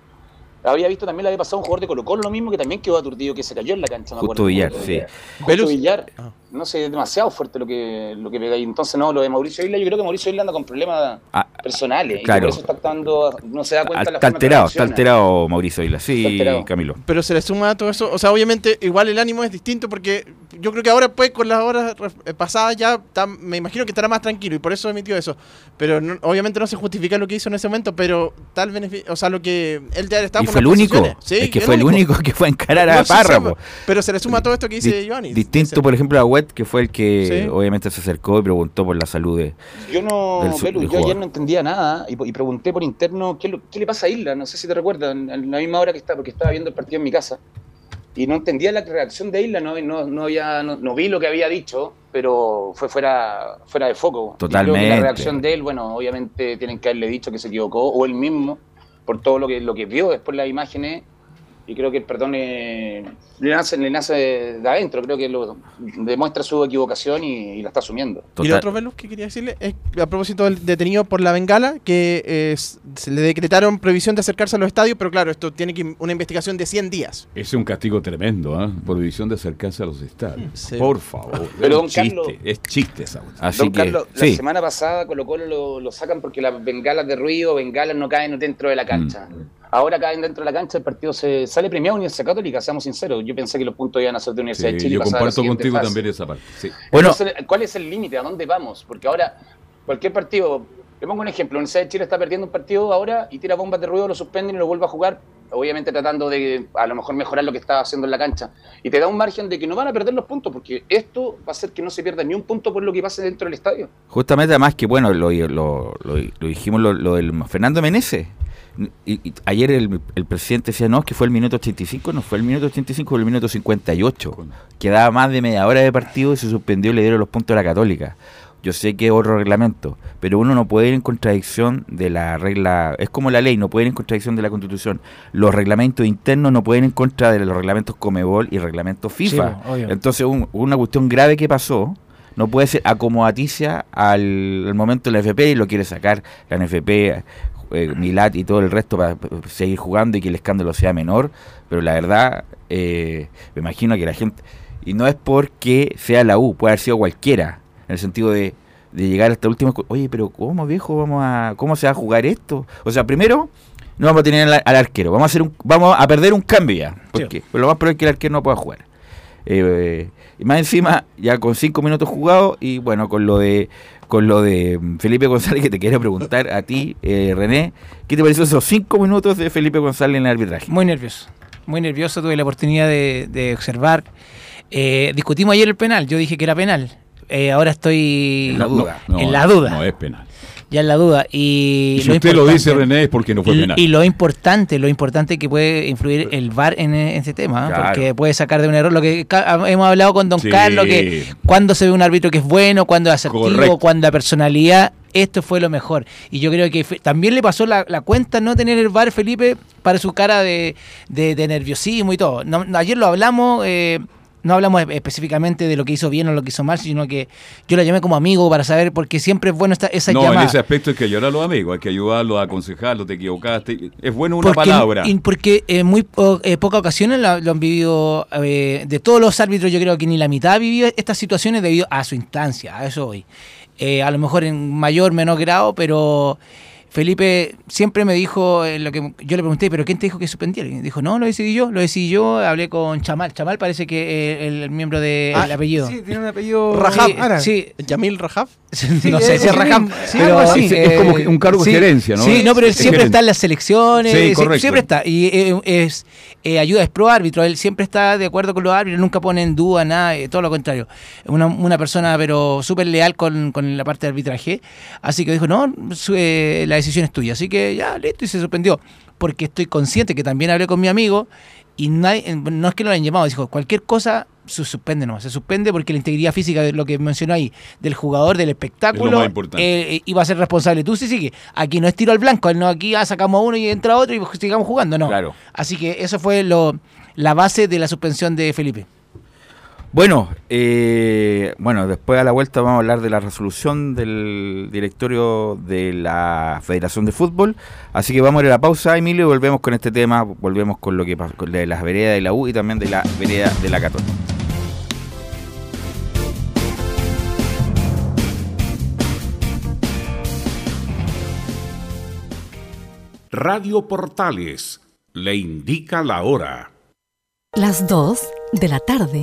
había visto también le había pasado un jugador de Colo Colo lo mismo que también quedó aturdido que se cayó en la cancha. me Justo acuerdo. Villar, sí. Justo Villar, Ah. No sé, es demasiado fuerte lo que, lo que pega ahí. Entonces, no, lo de Mauricio Isla, yo creo que Mauricio Isla anda con problemas Ah, personales. claro. Y por eso está actuando, no se da cuenta de la Está forma que alterado, está reacciona. alterado Mauricio Isla. Sí, Está. Camilo. Pero se le suma a todo eso. O sea, obviamente, igual el ánimo es distinto porque yo creo que ahora, pues, con las horas eh, pasadas, ya está- me imagino que estará más tranquilo y por eso emitió eso. Pero no- obviamente no se justifica lo que hizo en ese momento, pero tal beneficio. O sea, lo que él ya estaba Y fue el único. Sí, es que fue el único que fue a encarar a No, sí, Párrafo. sí, pero se le suma todo esto que dice Di- Giovanni. Distinto, por ejemplo, a Que fue el que Sí. obviamente se acercó y preguntó por la salud de. Yo no, del Belu, del yo ayer no entendía nada y, y pregunté por interno ¿qué, lo- qué le pasa a Isla. No sé si te recuerdas, en, en la misma hora que estaba, porque estaba viendo el partido en mi casa. Y no entendía la reacción de Isla, no, no, no, había, no, no vi lo que había dicho, pero fue fuera, fuera de foco. Y creo que Totalmente. la reacción de él, bueno, obviamente tienen que haberle dicho que se equivocó, o él mismo, por todo lo que, lo que vio después las imágenes. Y creo que el perdón eh, le, nace, le nace de adentro, creo que lo, demuestra su equivocación y, y la está asumiendo. Y lo otro, Velus, que quería decirle es a propósito del detenido por la bengala, que eh, se le decretaron prohibición de acercarse a los estadios, pero claro, esto tiene que una investigación de 100 días. Ese es un castigo tremendo, ¿ah? Prohibición de acercarse a los estadios. Sí. Por favor. <laughs> Pero, es don un chiste, Carlos- es chiste esa. Así Don que. Carlos, la semana pasada Colo Colo lo, lo sacan porque las bengalas de ruido, bengalas no caen dentro de la cancha. Mm. Ahora caen dentro de la cancha, el partido se sale premiado Universidad Católica, seamos sinceros. Yo pensé que los puntos iban a ser de Universidad Sí, de Chile. y yo comparto contigo fase. también esa parte. Sí. Bueno, Entonces, ¿cuál es el límite? ¿A dónde vamos? Porque ahora, cualquier partido, le pongo un ejemplo, la Universidad de Chile está perdiendo un partido ahora y tira bombas de ruido, lo suspenden y lo vuelve a jugar, obviamente tratando de a lo mejor mejorar lo que estaba haciendo en la cancha. Y te da un margen de que no van a perder los puntos, porque esto va a hacer que no se pierda ni un punto por lo que pase dentro del estadio. Justamente, además que, bueno, lo, lo, lo- lo dijimos lo, lo del Fernando Menezes. Y, y ayer el, el presidente decía, no, es que fue el minuto 85, no fue el minuto 85, fue el minuto 58. Quedaba más de media hora de partido y se suspendió y le dieron los puntos a la Católica. Yo sé que es otro reglamento, pero uno no puede ir en contradicción de la regla, es como la ley, no puede ir en contradicción de la Constitución. Los reglamentos internos no pueden ir en contra de los reglamentos Comebol y reglamentos FIFA. Sí. Entonces, un- una cuestión grave que pasó no puede ser acomodaticia al, al momento de la FP y lo quiere sacar la NFP, eh, Milat y todo el resto para p- seguir jugando y que el escándalo sea menor. Pero la verdad, eh, me imagino que la gente. Y no es porque sea la U, puede haber sido cualquiera, en el sentido de, de llegar hasta el último. Oye, pero ¿cómo viejo vamos a. ¿Cómo se va a jugar esto? O sea, primero. No vamos a tener al, al arquero, vamos a hacer un, vamos a perder un cambio ya, porque lo más probable es que el arquero no pueda jugar. Eh, y más encima, ya con cinco minutos jugados, y bueno, con lo de con lo de Felipe González, que te quería preguntar a ti, eh, René, ¿qué te pareció esos cinco minutos de Felipe González en el arbitraje? Muy nervioso, muy nervioso. Tuve la oportunidad de, de observar. Eh, discutimos ayer el penal. Yo dije que era penal. Eh, ahora estoy En la duda. No, en la duda. No es penal. Ya en la duda. Y, Y si lo usted lo dice, René, es porque no fue penal. Y lo importante, lo importante que puede influir el VAR en, e- en este tema. Claro. porque puede sacar de un error lo que hemos hablado con Don Sí. Carlos, que cuando se ve un árbitro que es bueno, cuando es asertivo, cuando la personalidad, esto fue lo mejor. Y yo creo que también le pasó la, la cuenta no tener el VAR, Felipe, para su cara de, de- de nerviosismo y todo. No, ayer lo hablamos, eh, no hablamos específicamente de lo que hizo bien o lo que hizo mal, sino que yo la llamé como amigo para saber, porque siempre es bueno esta, esa No, llamada. en ese aspecto hay que ayudar a los amigos, hay que ayudarlos a aconsejarlos, te equivocaste. Es bueno una Porque- palabra. y porque en muy po- eh, pocas ocasiones lo, lo han vivido, eh, de todos los árbitros, yo creo que ni la mitad ha vivido estas situaciones debido a su instancia, a eso hoy. a lo mejor en mayor, menor grado, pero Felipe siempre me dijo, eh, lo que yo le pregunté, ¿pero quién te dijo que suspendiera? Y dijo, no, lo decidí yo, lo decidí yo, hablé con Chamal. Chamal parece que eh, el, el miembro del Ah, apellido. Sí, tiene un apellido Rajab, Sí, Yamil Rajab. no sé si es Rajab, sí, pero algo así. Es- es como un cargo de gerencia, ¿no? Sí, no, pero él Es siempre está en las selecciones, Sí, sie- correcto. siempre está. Y eh, es eh, ayuda, es pro árbitro, él siempre está de acuerdo con los árbitros, nunca pone en duda nada, eh, todo lo contrario. Una, una persona, pero súper leal con, con la parte de arbitraje. Así que dijo, no, su- eh, la decisión es tuya. Así que ya, listo, y se suspendió. Porque estoy consciente que también hablé con mi amigo y nadie, no es que no lo hayan llamado, dijo, cualquier cosa se suspende nomás, se suspende porque la integridad física de lo que mencionó ahí, del jugador, del espectáculo, importante. eh, iba a ser responsable. Tú sí, que aquí no es tiro al blanco, no aquí ah, sacamos a uno y entra otro y sigamos jugando, no. Claro. Así que eso fue lo, la base de la suspensión de Felipe. Bueno, eh, bueno, después a la vuelta vamos a hablar de la resolución del directorio de la Federación de Fútbol. Así que vamos a ir a la pausa, Emilio, y volvemos con este tema. Volvemos con lo que pasó con de las veredas de la U y también de la vereda de la Católica. Radio Portales le indica la hora. Las 2 de la tarde,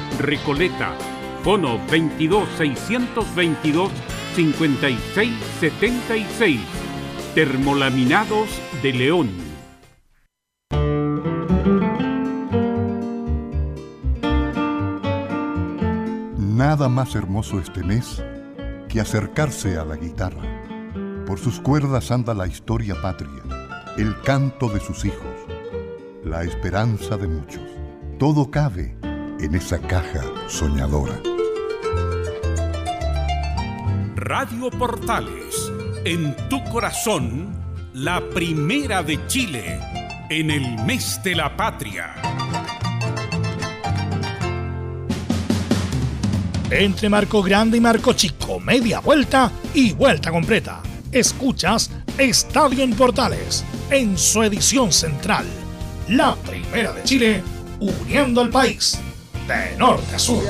Recoleta. Fono 22 622 5676. Termolaminados de León. Nada más hermoso este mes que acercarse a la guitarra. Por sus cuerdas anda la historia patria, el canto de sus hijos, la esperanza de muchos. Todo cabe en esa caja soñadora. Radio Portales, en tu corazón, la primera de Chile, en el mes de la patria. Entre marco grande y marco chico, media vuelta y vuelta completa. Escuchas Estadio en Portales, en su edición central. La primera de Chile, uniendo al país, de norte a sur.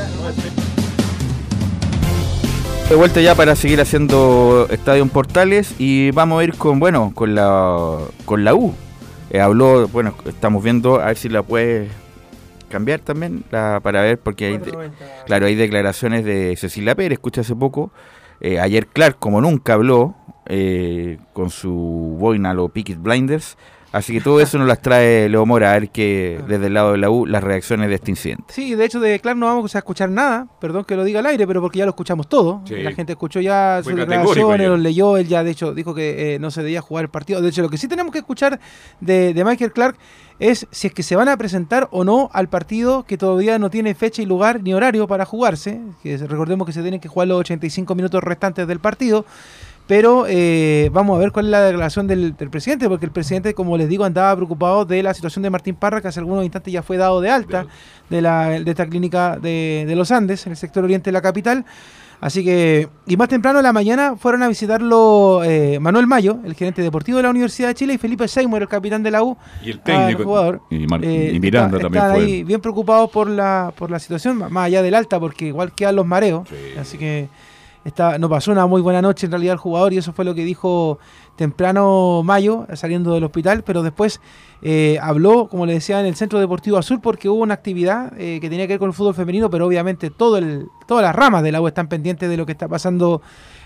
De vuelta ya para seguir haciendo Estadio Portales y vamos a ir con, bueno, con la, con la U. Eh, habló, bueno, estamos viendo, a ver si la puedes cambiar también la, para ver, porque hay, de- claro, hay declaraciones de Cecilia Pérez, escuché hace poco. Eh, ayer Clark, como nunca, habló eh, con su boina, los Picket Blinders. Así que todo eso nos las trae Leo Mora, a ver que desde el lado de la U las reacciones de este incidente. Sí, de hecho de Clark no vamos a escuchar nada, perdón que lo diga al aire, pero porque ya lo escuchamos todo. Sí. La gente escuchó ya Fue sus declaraciones, los leyó, él ya de hecho dijo que eh, no se debía jugar el partido. De hecho, lo que sí tenemos que escuchar de, de Michael Clark es si es que se van a presentar o no al partido que todavía no tiene fecha y lugar ni horario para jugarse. Que recordemos que se tienen que jugar los 85 minutos restantes del partido. Pero eh, vamos a ver cuál es la declaración del, del presidente, porque el presidente, como les digo, andaba preocupado de la situación de Martín Parra, que hace algunos instantes ya fue dado de alta de, la, de esta clínica de, de los Andes, en el sector oriente de la capital. Así que, y más temprano en la mañana fueron a visitarlo eh, Manuel Mayo, el gerente deportivo de la Universidad de Chile, y Felipe Seymour, el capitán de la U. Y el técnico. jugador. Y, Eh, y Miranda está- también están ahí bien preocupados por la, por la situación, más allá del alta, porque igual quedan los mareos. Así que está, no pasó una muy buena noche en realidad el jugador y eso fue lo que dijo temprano Mayo eh, saliendo del hospital, pero después eh, habló, como le decía, en el Centro Deportivo Azul porque hubo una actividad eh, que tenía que ver con el fútbol femenino, pero obviamente todo el, todas las ramas del agua están pendientes de lo que está pasando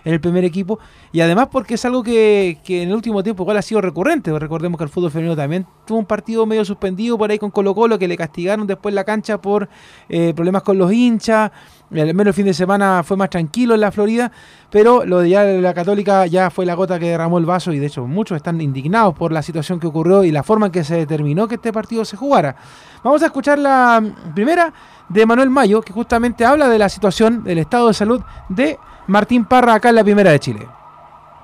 en el primer equipo. Y además porque es algo que, que en el último tiempo igual ha sido recurrente, recordemos que el fútbol femenino también tuvo un partido medio suspendido por ahí con Colo Colo que le castigaron después la cancha por eh, problemas con los hinchas, al menos el fin de semana fue más tranquilo en la Florida, pero lo de ya la Católica ya fue la gota que derramó el vaso y de hecho muchos están indignados por la situación que ocurrió y la forma en que se determinó que este partido se jugara. Vamos a escuchar la primera de Manuel Mayo, que justamente habla de la situación del estado de salud de Martín Parra acá en la Primera de Chile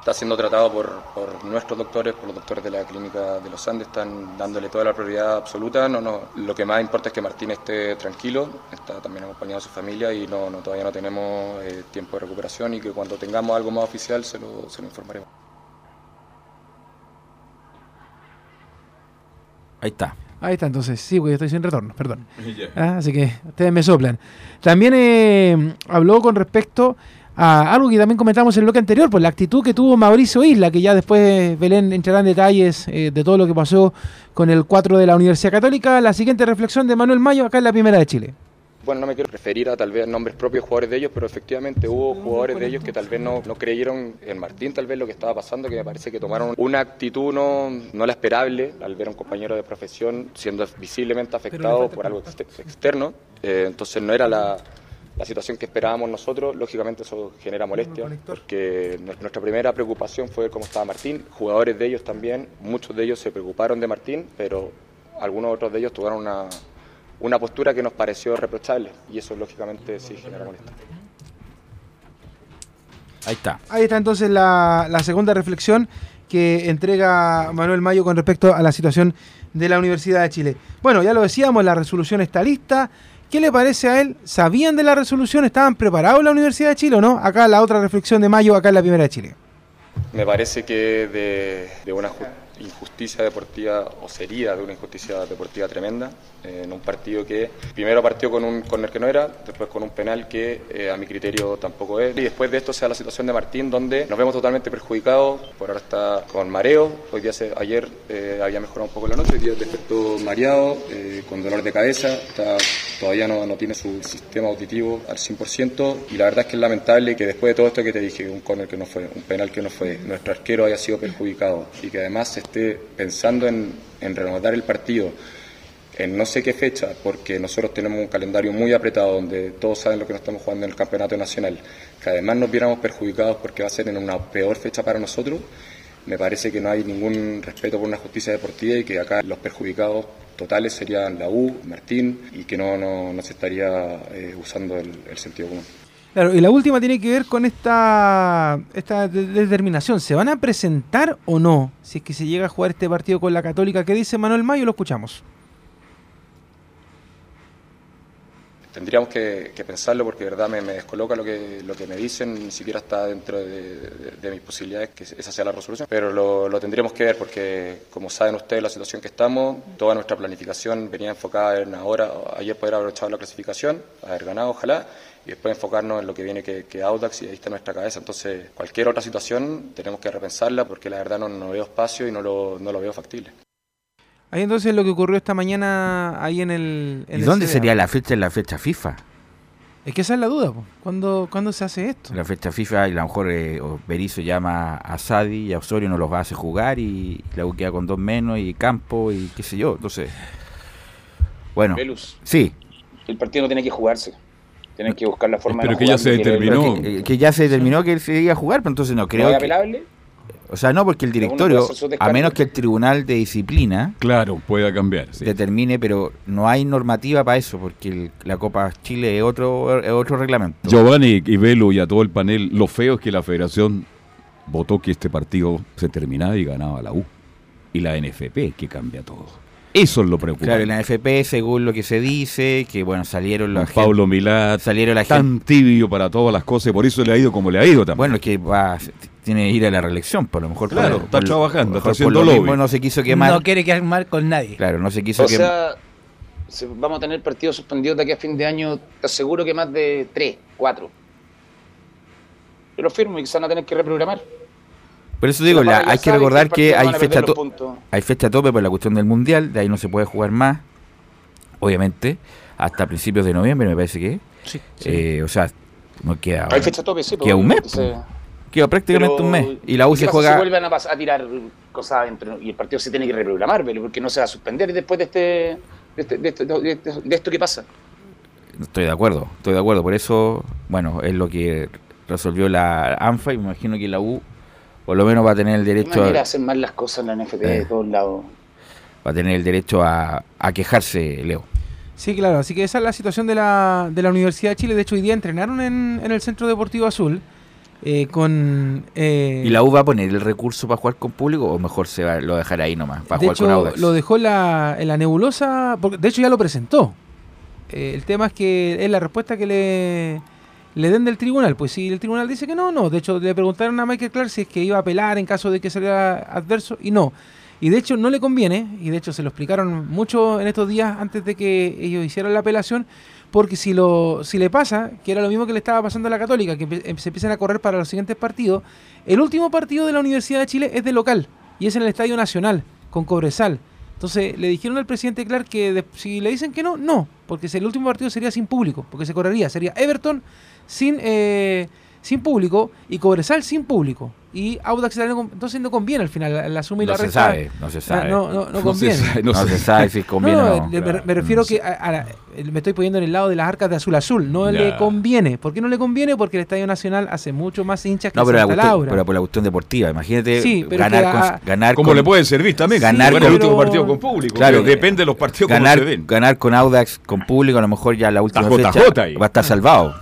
está siendo tratado por, por, nuestros doctores, por los doctores de la clínica de los Andes, están dándole toda la prioridad absoluta. No, no, lo que más importa es que Martín esté tranquilo, está también acompañado de su familia y no, no todavía no tenemos eh, tiempo de recuperación y que cuando tengamos algo más oficial se lo, se lo informaremos. Ahí está. Ahí está, entonces, sí, porque estoy sin retorno, perdón. <laughs> Ah, así que ustedes me soplan. También eh, habló con respecto a algo que también comentamos en el bloque anterior, pues la actitud que tuvo Mauricio Isla, que ya después Belén entrará en detalles eh, de todo lo que pasó con el 4 de la Universidad Católica. La siguiente reflexión de Manuel Mayo acá en la Primera de Chile. Bueno, no me quiero referir a tal vez nombres propios jugadores de ellos, pero efectivamente hubo jugadores de ellos que tal vez no, no creyeron en Martín, tal vez lo que estaba pasando, que me parece que tomaron una actitud no, no la esperable al ver a un compañero de profesión siendo visiblemente afectado por algo externo. Eh, entonces no era la, la situación que esperábamos nosotros, lógicamente eso genera molestia, porque nuestra primera preocupación fue cómo estaba Martín, jugadores de ellos también, muchos de ellos se preocuparon de Martín, pero algunos otros de ellos tuvieron una, una postura que nos pareció reprochable y eso lógicamente sí genera molestia. Ahí está. Ahí está entonces la, la segunda reflexión que entrega Manuel Mayo con respecto a la situación de la Universidad de Chile. Bueno, ya lo decíamos, la resolución está lista. ¿Qué le parece a él? ¿Sabían de la resolución? ¿Estaban preparados en la Universidad de Chile o no? Acá la otra reflexión de Mayo, acá en la primera de Chile. Me parece que de, de una injusticia deportiva, o sería de una injusticia deportiva tremenda, eh, en un partido que primero partió con un el que no era, después con un penal que eh, a mi criterio tampoco es, y después de esto sea la situación de Martín, donde nos vemos totalmente perjudicados, por ahora está con mareo, hoy día se, ayer eh, había mejorado un poco la noche, hoy día despertó mareado, con dolor de cabeza, está, todavía no, no tiene su sistema auditivo al 100%, y la verdad es que es lamentable que después de todo esto que te dije, un corner que no fue, un penal que no fue, nuestro arquero haya sido perjudicado, y que además se esté pensando en, en el partido en no sé qué fecha, porque nosotros tenemos un calendario muy apretado donde todos saben lo que nos estamos jugando en el campeonato nacional, que además nos viéramos perjudicados porque va a ser en una peor fecha para nosotros, me parece que no hay ningún respeto por una justicia deportiva y que acá los perjudicados totales serían la U, Martín, y que no, no, se estaría eh, usando el sentido común. Claro, y la última tiene que ver con esta, esta determinación. ¿Se van a presentar o no si es que se llega a jugar este partido con la Católica? ¿Qué dice Manuel Mayo? Lo escuchamos. Tendríamos que, pensarlo porque de verdad me, descoloca lo que, lo que me dicen, ni siquiera está dentro de, mis posibilidades que esa sea la resolución, pero lo, lo, tendríamos que ver porque, como saben ustedes, la situación que estamos, toda nuestra planificación venía enfocada en ahora, ayer poder haber echado la clasificación, haber ganado, ojalá, y después enfocarnos en lo que viene que, que Audax y ahí está nuestra cabeza. Entonces, cualquier otra situación tenemos que repensarla porque la verdad no, no veo espacio y no lo, no lo veo factible. Ahí entonces lo que ocurrió esta mañana ahí en el... ¿Y dónde sería la fecha en la fecha FIFA? Es que esa es la duda, ¿Cuándo, ¿Cuándo, se hace esto? La fecha FIFA, y a lo mejor eh, Berizzo llama a Sadi y a Osorio no los va a hacer jugar y la U queda con dos menos y Campo y qué sé yo. Entonces, bueno. Sí. El partido no tiene que jugarse. Tienen que buscar la forma Pero de que ya se determinó. Que, que, ya se determinó que él se iba a jugar, pero entonces no creo. ¿No apelable? O sea, no, porque el directorio, a menos que el tribunal de disciplina. Claro, pueda cambiar. Determine, pero no hay normativa para eso, porque la Copa Chile es otro, es otro reglamento. Giovanni y Velo y a todo el panel, lo feo es que la federación votó que este partido se terminaba y ganaba la U. Y la NFP, que cambia todo. Eso es lo preocupante. Claro, la NFP, según lo que se dice, que bueno, salieron los. Pablo Milat. Salieron la tan tibio para todas las cosas, y por eso le ha ido como le ha ido también. Bueno, es que va, tiene que ir a la reelección, por lo mejor. Claro, está trabajando, está haciendo lo mismo no se quiso quemar. No quiere quedar mal con nadie. Claro, no se quiso o sea, vamos a tener partidos suspendidos de aquí a fin de año, te aseguro que más de tres, cuatro. Yo lo firmo y quizás van a tener que reprogramar. Por eso digo, la, hay que recordar que, hay fecha, hay fecha tope por la cuestión del mundial, de ahí no se puede jugar más, obviamente, hasta principios de noviembre, me parece que. Sí, eh, o sea, no queda. Hay fecha tope, sí. Queda un mes. Queda prácticamente un mes. Y la U se juega. Se vuelven a, a, tirar cosas adentro y el partido se tiene que reprogramar, porque no se va a suspender después de este, este de, este, de, este, de, esto que pasa. Estoy de acuerdo, estoy de acuerdo. Por eso, bueno, es lo que resolvió la ANFA y me imagino que la U Por lo menos va a tener el derecho a, hacer mal las cosas en la NFT Eh. de todos lados. va a tener el derecho a, a quejarse, Leo. Sí, claro, así que esa es la situación de la, de la Universidad de Chile. De hecho, hoy día entrenaron en, en el Centro Deportivo Azul eh, con... eh, ¿Y la U va a poner el recurso para jugar con público o mejor se va, lo dejará ahí nomás, para de jugar con Audax? lo dejó en la, en la nebulosa, porque de hecho ya lo presentó. Eh, el tema es que es la respuesta que le, le den del tribunal. Pues si el tribunal dice que no, no. De hecho, le preguntaron a Michael Clark si es que iba a apelar en caso de que saliera adverso y no. Y de hecho no le conviene, y de hecho se lo explicaron mucho en estos días antes de que ellos hicieran la apelación, porque si lo si le pasa, que era lo mismo que le estaba pasando a la Católica, que se empiezan a correr para los siguientes partidos, el último partido de la Universidad de Chile es de local, y es en el Estadio Nacional, con Cobresal. Entonces le dijeron al presidente Clark que si le dicen que no, no, porque el último partido sería sin público, porque se correría, sería Everton sin eh, sin público y Cobresal sin público. Y Audax entonces no conviene al final la, suma y No la se resta. sabe, no se sabe. No, no, no <laughs> No se conviene. sabe, no No se se sabe si conviene o no. le- me, Claro. me refiero que a- a la- me estoy poniendo en el lado de las arcas de azul azul. No le conviene. ¿Por qué no le conviene? Porque el Estadio Nacional hace mucho más hinchas que No, pero, la cuestión, Laura. pero por la cuestión deportiva. Imagínate Sí, ganar, que a- con, ganar Como con- le puede servir también. Ganar Bueno, con el último partido con público. Claro, que depende de los partidos como ganar, se den. ganar con Audax con público, a lo mejor ya la última Está fecha va a estar salvado.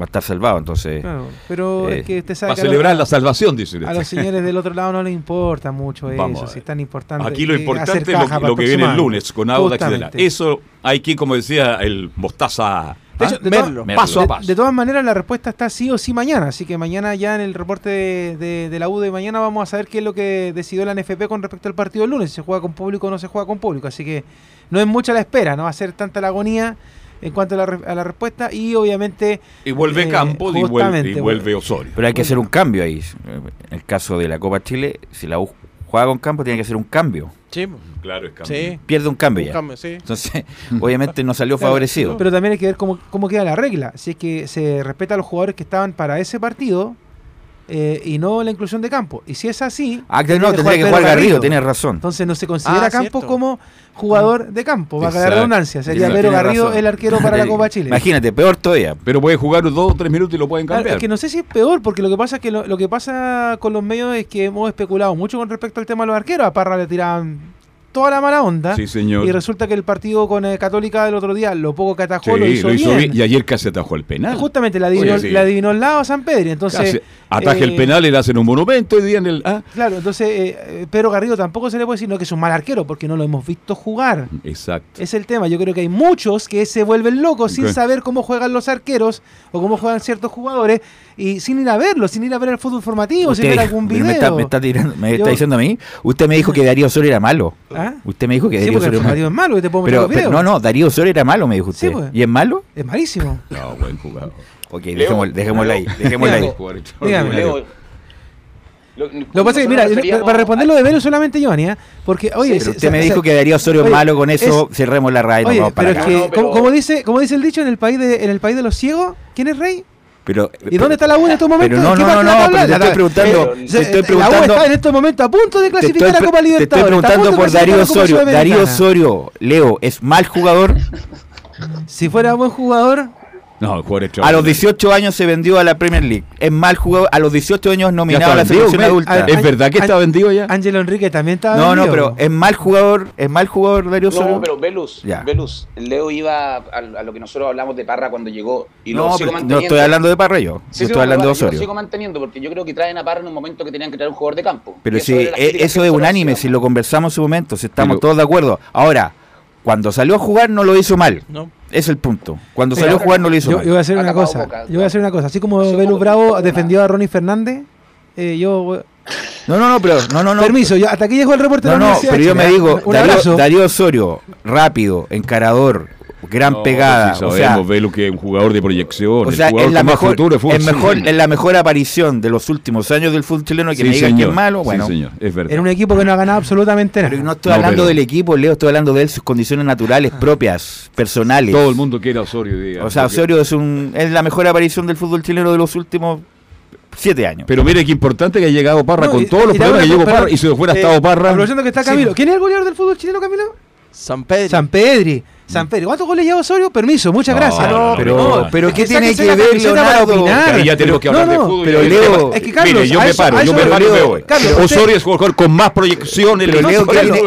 Va a estar salvado, entonces. Claro, pero eh, es que usted sabe Para que a los- celebrar la salvación, dice A los señores del otro lado no les importa mucho <laughs> Vamos eso, si es tan importante. Aquí lo que importante es lo, que- para lo que viene el lunes con Audax y de. Eso hay que, como decía el Mostaza, De, ¿ah? hecho, de to- paso a de- paso. de todas maneras, la respuesta está sí o sí mañana. Así que mañana ya en el reporte de, de- de la U de mañana vamos a saber qué es lo que decidió la NFP con respecto al partido del lunes. Si se juega con público o no se juega con público. Así que no es mucha la espera, no va a ser tanta la agonía en cuanto a la, re- a la respuesta. Y obviamente... y vuelve eh, Campos y vuelve, justamente, y vuelve Osorio. Pero hay que hacer un cambio ahí. En el caso de la Copa Chile, si la U juega con campo, tiene que hacer un cambio. Sí. Claro, es cambio. Sí. Pierde un cambio Un ya. cambio, sí. Entonces, <laughs> obviamente no salió Claro, favorecido. Pero también hay que ver cómo, cómo queda la regla. Si es que se respeta a los jugadores que estaban para ese partido eh, y no la inclusión de campo. Y si es así. Ah, que no, tendría que jugar Garrido, tienes razón. Entonces no se considera Ah, Campos cierto. como jugador de campo. Va a quedar Exacto. redundancia. Sería Exacto. Pedro Garrido razón. el arquero para la Copa Chile. Imagínate, peor todavía. Pero puede jugar dos o tres minutos y lo pueden Claro, cambiar. es que no sé si es peor, porque lo que pasa es que lo, lo que pasa con los medios es que hemos especulado mucho con respecto al tema de los arqueros. A Parra le tiraban toda la mala onda. Sí, señor. Y resulta que el partido con eh, Católica del otro día, lo poco que atajó, Sí, lo hizo, bien. Y ayer casi atajó el penal. Justamente la adivinó, Oye, sí. la adivinó el lado a San Pedro. Entonces, Casi ataja el eh, penal y le hacen un monumento hoy día en el. ah, Claro, entonces eh, eh, Pedro Garrido tampoco se le puede decir no, que es un mal arquero, porque no lo hemos visto jugar. Exacto. Es el tema. Yo creo que hay muchos que se vuelven locos sin saber cómo juegan los arqueros o cómo juegan ciertos jugadores y sin ir a verlo, sin ir a ver el fútbol formativo, sin Usted ver dijo- algún me video. está, me está tirando- me Yo- está diciendo a mí. Usted me dijo que Darío Osorio era malo. ¿Ah? Usted me dijo que Sí, Darío Osorio Darío es malo, y te puedo pero, los pero no, no, Darío Osorio era malo, me dijo usted. Sí, pues. ¿Y es malo? Es malísimo. No, buen jugador. Ok, dejémoslo, dejémoslo ahí. Dejémoslo ahí. Dígame. Leo, lo, que pasa es que, mira, nosotros para responder lo de Velo solamente Johnny, ¿eh? porque, oye, Pero se- usted se- me se- dijo que Darío Osorio es oye, malo, con eso es- cerremos la radio nos Oye, pero para es acá. que, No, pero- como, como dice, como dice el dicho, en el país de, en el país de los ciegos, ¿quién es rey? Pero, ¿Y dónde está la U en estos momentos? Pero no, ¿En qué no, no, de la no, pero te La- estoy preguntando, eh, te estoy La U preguntando- está en estos momentos a punto de clasificar estoy, a Copa pre- te Libertadores. estoy preguntando por Darío Osorio. Darío. Osorio, Leo, ¿es mal jugador? Si fuera buen jugador, No, el jugador A los 18 años se vendió a la Premier League. Es mal jugador. A los 18 años nominado a la vendido, selección me- adulta. ¿Es verdad que está vendido ya? Ángelo Enrique también estaba No, no, vendido. pero es mal jugador. Es mal jugador Darío. No, pero Velus. Velus, Leo iba a, a lo que nosotros hablamos de Parra cuando llegó y lo No, sigo no estoy hablando de Parra yo. Sí, yo sí, estoy no, hablando de Yo lo Osorio. sigo manteniendo porque yo creo que traen a Parra en un momento que tenían que traer un jugador de campo. Pero si eh, eso es nosotros unánime, si lo conversamos en su momento, si estamos Pero- todos de acuerdo. Ahora, cuando salió a jugar no lo hizo mal. No. Es el punto. Cuando salió a jugar no lo hizo yo, mal. yo voy a hacer una cosa. Boca, Yo voy a hacer una cosa. Así como Belu Bravo defendió a Ronnie Fernández, eh, yo. voy- No, no, no, pero no, no, no. Permiso, yo, hasta aquí llegó el reporte No, de la no, pero yo me digo. Darío Osorio, rápido, encarador, gran No, pegada. sí o sabemos, sea, Velo, que es un jugador de proyección. o sea es, la mejor, futuro de fútbol. es, mejor, Sí, es la mejor aparición de los últimos años del fútbol chileno. Que sí, me digan que señor. es malo, Sí, bueno. señor, es verdad. En un equipo que no ha ganado absolutamente nada. Pero no estoy No, hablando pero- del equipo, Leo, estoy hablando de él, sus condiciones naturales propias, personales. Todo el mundo quiere a Osorio. diga, O sea, porque- Osorio es, un, es la mejor aparición del fútbol chileno de los últimos siete años. Pero mire qué importante que ha llegado Parra No, con y- todos los problemas que llegó Parra y si fuera eh, estado Parra. Aprovechando que está Sí. Camilo. ¿Quién es el goleador del fútbol chileno, Camilo? San Pedro. San Pedri. San Pedro. ¿Cuántos goles lleva Osorio? Permiso, muchas No, gracias. no, no, pero- no, pero es ¿qué tiene que la ver, para Leonardo? opinar. Ahí ya tenemos que hablar No, de no, fútbol. pero Leo- Es que Carlos, Mire, yo me paro, yo me paro y me voy. Carlos, Osorio usted- es jugador con más en Pero Leo, del Carlos,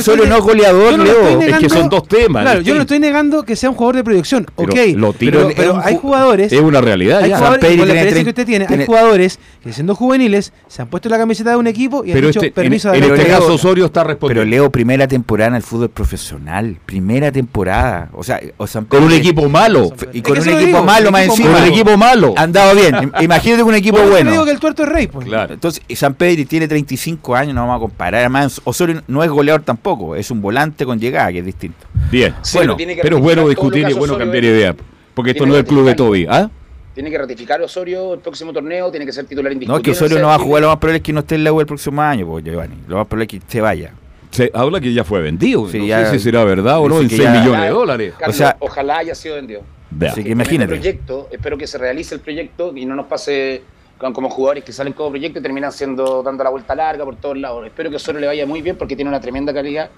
Osorio estoy- no es goleador, Leo. Es que son dos temas. Claro, yo no estoy negando que sea un jugador de proyección. Pero ok, lo tiro- pero, hay ju- jugadores. Es una realidad Hay ya. jugadores, Pedro que usted tiene, hay jugadores que siendo juveniles se han puesto la camiseta de un equipo y han dicho este, en, permiso en de este Leo- caso Osorio está respondiendo. Pero Leo, primera temporada en el fútbol profesional. Primera temporada. O sea, o San con un equipo malo. Y con un equipo malo más encima. Con un equipo malo. Han dado bien. Im- Imagínate un equipo le bueno. digo que el tuerto es rey. Pues. Claro. Entonces, San Pedro tiene 35 años, no vamos a comparar. Además, Osorio no es goleador tampoco, es un volante con llegada, que es distinto. Bien. Sí, Bueno, tiene que Pero es bueno discutir y bueno cambiar idea. Porque esto no es el club de. Toby. ¿Ah? Tiene que ratificar Osorio el próximo torneo, tiene que ser titular No, indiscutible. que Osorio no va a jugar, lo más probable es que no esté en la U el próximo año, pues, Giovanni. Lo más probable es que se vaya. Se habla que ya fue vendido. Sí, no ya- sé si será verdad o no, en que 6 ya- millones de dólares. Carlos, O sea- ojalá haya sido vendido. Vea. Así que imagínate. proyecto, espero que se realice el proyecto y no nos pase con- como jugadores que salen como proyecto y terminan siendo dando la vuelta larga por todos lados. Espero que Osorio le vaya muy bien porque tiene una tremenda calidad,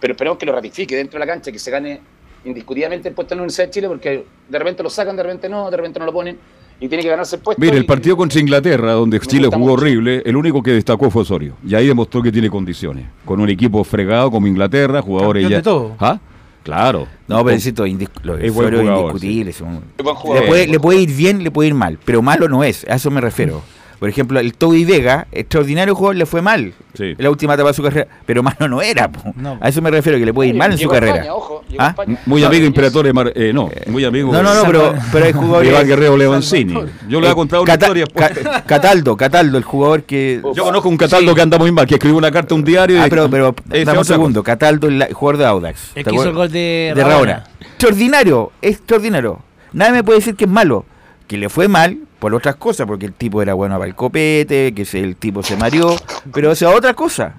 pero esperemos que lo ratifique dentro de la cancha, que se gane indiscutidamente el puesto en la Universidad de Chile porque de repente lo sacan, de repente no, de repente no lo ponen y tiene que ganarse el puesto. Mire, el partido contra Inglaterra, donde Me Chile jugó mucho. horrible, el único que destacó fue Osorio. Y ahí demostró que tiene condiciones. Con un equipo fregado como Inglaterra, jugadores ya. de todo. ¿Ah? Claro. No, pero insisto, lo Es buen jugador, indiscutible. es un- buen Le jugador. puede, le puede ir bien, le puede ir mal, pero malo no es, a eso me refiero. Por ejemplo, el Toby Vega, extraordinario jugador, le fue mal Sí. en la última etapa de su carrera, pero malo no era. po. No. A eso me refiero, que le puede ir mal en su carrera. España, ojo, ¿Ah? Muy No, amigo Imperatore Mar- eh, no, muy amigo No, no, no, pero, <laughs> pero hay jugadores. Iván Guerrero Levancini. Yo le voy a contar una Cata- historia. Ca- Cataldo, Cataldo, el jugador que. Yo conozco un Cataldo Sí. que anda muy mal, que escribió una carta a un diario. y- Ah, pero, pero Ese dame un segundo. Cataldo, el, la- jugador de Audax. El ¿te que hizo el gol de, de. Rabona. Extraordinario, extraordinario. Nadie me puede decir que es malo. Que le fue mal por otras cosas, porque el tipo era bueno para el copete, que se- el tipo se mareó, pero o sea, otra cosa.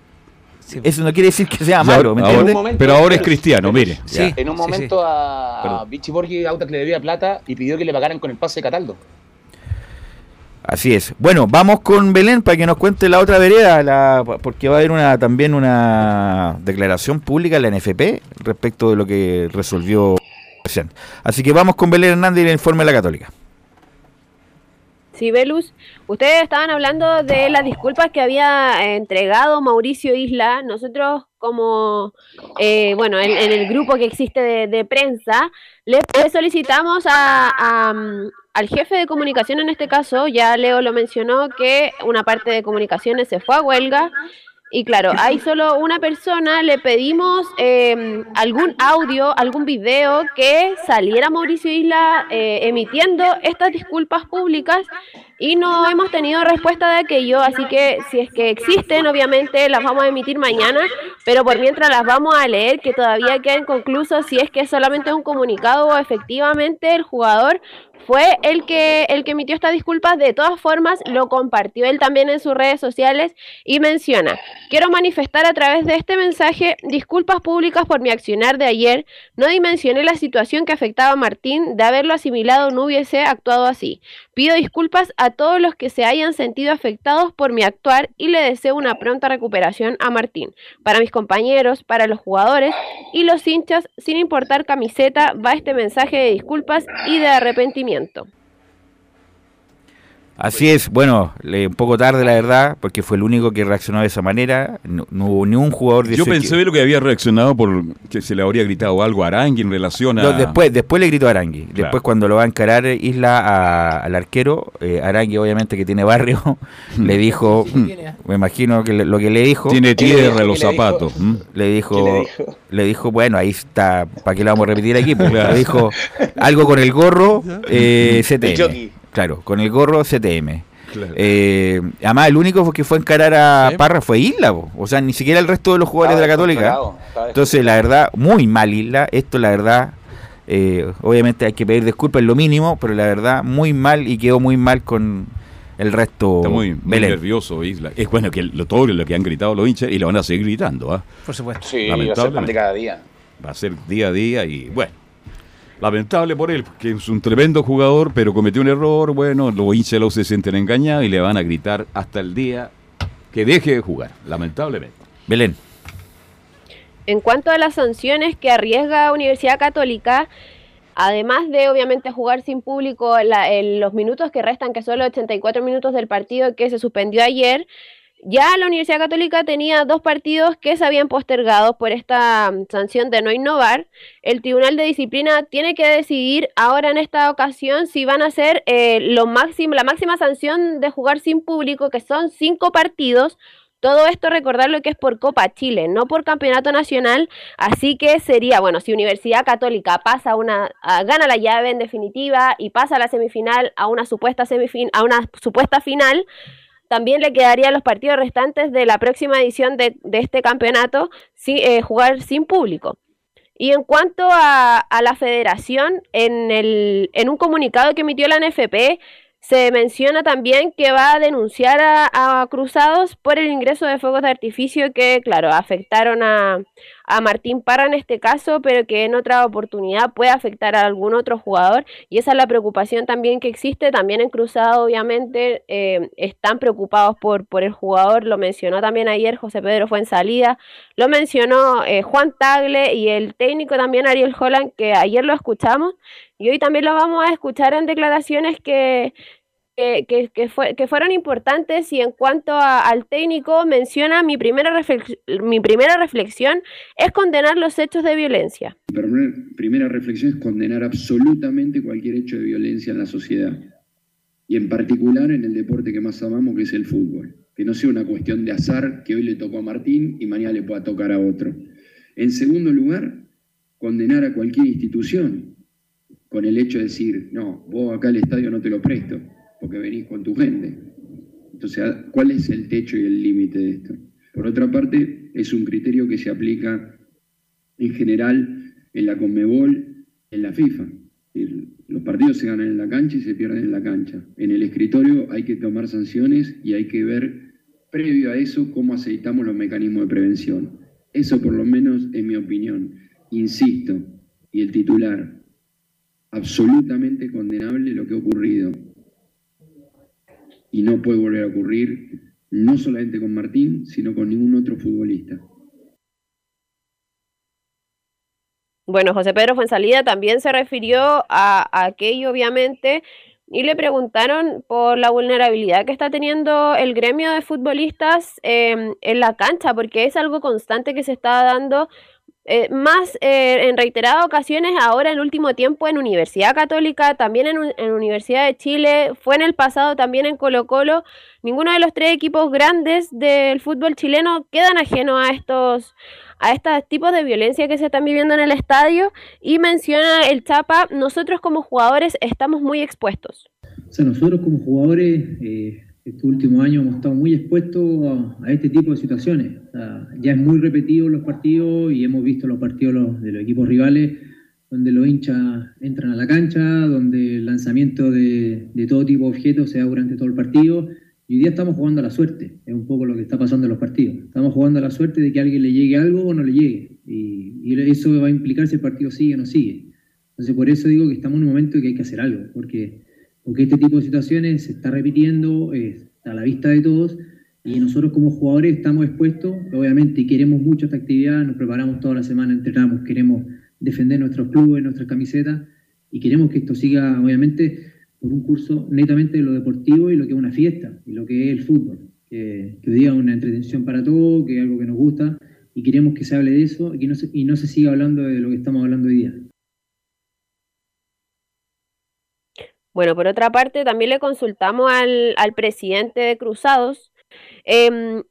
Eso no quiere decir que sea malo, ¿me ahora- entiendes? momento- pero ahora es cristiano, mire. Sí. En un momento sí. a. Vichy Borghi Audax le debía plata y pidió que le pagaran con el pase de Cataldo. Así es. Bueno, vamos con Belén para que nos cuente la otra vereda, la, porque va a haber una también una declaración pública en la NFP respecto de lo que resolvió. Así que vamos con Belén Hernández y el informe de la Católica. Sí, Velus, ustedes estaban hablando de las disculpas que había eh, entregado Mauricio Isla. Nosotros, como, eh, bueno, en, el grupo que existe de, de prensa, le solicitamos a, mm, al jefe de comunicación en este caso, ya Leo lo mencionó, que una parte de comunicaciones se fue a huelga. Y claro, hay solo una persona, le pedimos eh, algún audio, algún video que saliera Mauricio Isla eh, emitiendo estas disculpas públicas y no hemos tenido respuesta de aquello, así que si es que existen, obviamente las vamos a emitir mañana, pero por mientras las vamos a leer, que todavía queda inconcluso si es que es solamente un comunicado o efectivamente el jugador fue el que el que emitió estas disculpas. De todas formas, lo compartió él también en sus redes sociales y menciona: Quiero manifestar a través de este mensaje disculpas públicas por mi accionar de ayer. No dimensioné la situación que afectaba a Martín. De haberlo asimilado, no hubiese actuado así. Pido disculpas a todos los que se hayan sentido afectados por mi actuar y le deseo una pronta recuperación a Martín. Para mis compañeros, para los jugadores y los hinchas, sin importar camiseta, va este mensaje de disculpas y de arrepentimiento. Así es, bueno, le- un poco tarde la verdad, porque fue el único que reaccionó de esa manera. No, no hubo ni un jugador de Yo pensé equipo. lo que había reaccionado por que se le habría gritado algo a Arangui en relación a. No, después, después le gritó a Arangui. Claro. Después cuando lo va a encarar Isla a- al arquero, eh, Arangui obviamente que tiene barrio, <laughs> le dijo, <laughs> me imagino que le- lo que le dijo, Tiene ¿Qué le tierra en los ¿Qué le dijo? zapatos. le dijo, ¿Qué le dijo? le dijo, bueno, ahí está, ¿para qué lo vamos a repetir aquí? <laughs> Pues, Claro. Le dijo algo con el gorro eh, CTM. Claro, con el gorro CTM. Claro. Eh, además, el único que fue a encarar a Sí. Parra fue Isla, po. o sea, ni siquiera el resto de los jugadores de la Católica. Entonces, la verdad, muy mal Isla. Esto, la verdad, eh, obviamente hay que pedir disculpas, es lo mínimo, pero la verdad, muy mal y quedó muy mal con el resto. Está muy, muy nervioso Isla. Es bueno que lo, todo lo que han gritado los hinchas y lo van a seguir gritando. ¿ah? Por supuesto. Sí, va a ser pan de cada día. Va a ser día a día y bueno. Lamentable por él, que es un tremendo jugador, pero cometió un error. Bueno, los hinchas lo se sienten engañados y le van a gritar hasta el día que deje de jugar, lamentablemente. Belén. En cuanto a las sanciones que arriesga Universidad Católica, además de obviamente jugar sin público la, el- los minutos que restan, que son los 84 minutos del partido que se suspendió ayer, ya la Universidad Católica tenía dos partidos que se habían postergado por esta mm, sanción de no innovar. El Tribunal de Disciplina tiene que decidir ahora en esta ocasión si van a hacer eh, lo máximo, la máxima sanción de jugar sin público, que son cinco partidos. Todo esto recordar lo que es por Copa Chile, no por Campeonato Nacional. Así que sería, bueno, si Universidad Católica pasa una, gana la llave en definitiva y pasa a la semifinal a una supuesta semifin a una supuesta final, también le quedarían los partidos restantes de la próxima edición de, de este campeonato sí, eh, jugar sin público. Y en cuanto a, a la federación, en, el, en un comunicado que emitió la NFP, se menciona también que va a denunciar a, a Cruzados por el ingreso de fuegos de artificio que, claro, afectaron a, a Martín Parra en este caso, pero que en otra oportunidad puede afectar a algún otro jugador. Y esa es la preocupación también que existe. También en Cruzado, obviamente, eh, están preocupados por, por el jugador. Lo mencionó también ayer José Pedro fue en salida. Lo mencionó eh, Juan Tagle y el técnico también Ariel Holland, que ayer lo escuchamos. Y hoy también lo vamos a escuchar en declaraciones que, que, que- que fue- que fueron importantes y en cuanto a- al técnico menciona mi primera, mi primera reflexión es condenar los hechos de violencia. Mi primer- primera reflexión es condenar absolutamente cualquier hecho de violencia en la sociedad y en particular en el deporte que más amamos, que es el fútbol. Que no sea una cuestión de azar que hoy le tocó a Martín y mañana le pueda tocar a otro. En segundo lugar, condenar a cualquier institución con el hecho de decir, no, vos acá el estadio no te lo presto, porque venís con tu gente. Entonces, ¿cuál es el techo y el límite de esto? Por otra parte, es un criterio que se aplica en general en la Conmebol, en la FIFA. Los partidos se ganan en la cancha y se pierden en la cancha. En el escritorio hay que tomar sanciones y hay que ver, previo a eso, cómo aceitamos los mecanismos de prevención. Eso por lo menos es mi opinión. Insisto, y el titular, absolutamente condenable lo que ha ocurrido. Y no puede volver a ocurrir, no solamente con Martín, sino con ningún otro futbolista. Bueno, José Pedro Fuensalida también se refirió a, aquello, obviamente, y le preguntaron por la vulnerabilidad que está teniendo el gremio de futbolistas eh, en la cancha, porque es algo constante que se está dando eh, más eh, en reiteradas ocasiones ahora en último tiempo en Universidad Católica, también en, en Universidad de Chile, fue en el pasado también en Colo Colo. Ninguno de los tres equipos grandes del fútbol chileno quedan ajenos a estos a estos tipos de violencia que se están viviendo en el estadio y menciona el Chapa, nosotros como jugadores estamos muy expuestos. O sea, nosotros como jugadores, eh, estos últimos años hemos estado muy expuestos a, a este tipo de situaciones. O sea, ya es muy repetido los partidos y hemos visto los partidos los- de los equipos rivales donde los hinchas entran a la cancha, donde el lanzamiento de, de todo tipo de objetos se da durante todo el partido. Y hoy día estamos jugando a la suerte, es un poco lo que está pasando en los partidos. Estamos jugando a la suerte de que a alguien le llegue algo o no le llegue. Y, y eso va a implicar si el partido sigue o no sigue. Entonces, por eso digo que estamos en un momento en que hay que hacer algo, porque, porque este tipo de situaciones se está repitiendo, eh, a la vista de todos, y nosotros como jugadores estamos expuestos, obviamente queremos mucho esta actividad, nos preparamos toda la semana, entrenamos, queremos defender nuestros clubes, nuestras camisetas, y queremos que esto siga, obviamente, por un curso netamente de lo deportivo y lo que es una fiesta, y lo que es el fútbol, que, que hoy día es una entretención para todos, que es algo que nos gusta, y queremos que se hable de eso y no se siga hablando de lo que estamos hablando hoy día. Bueno, por otra parte, también le consultamos al, al presidente de Cruzados em,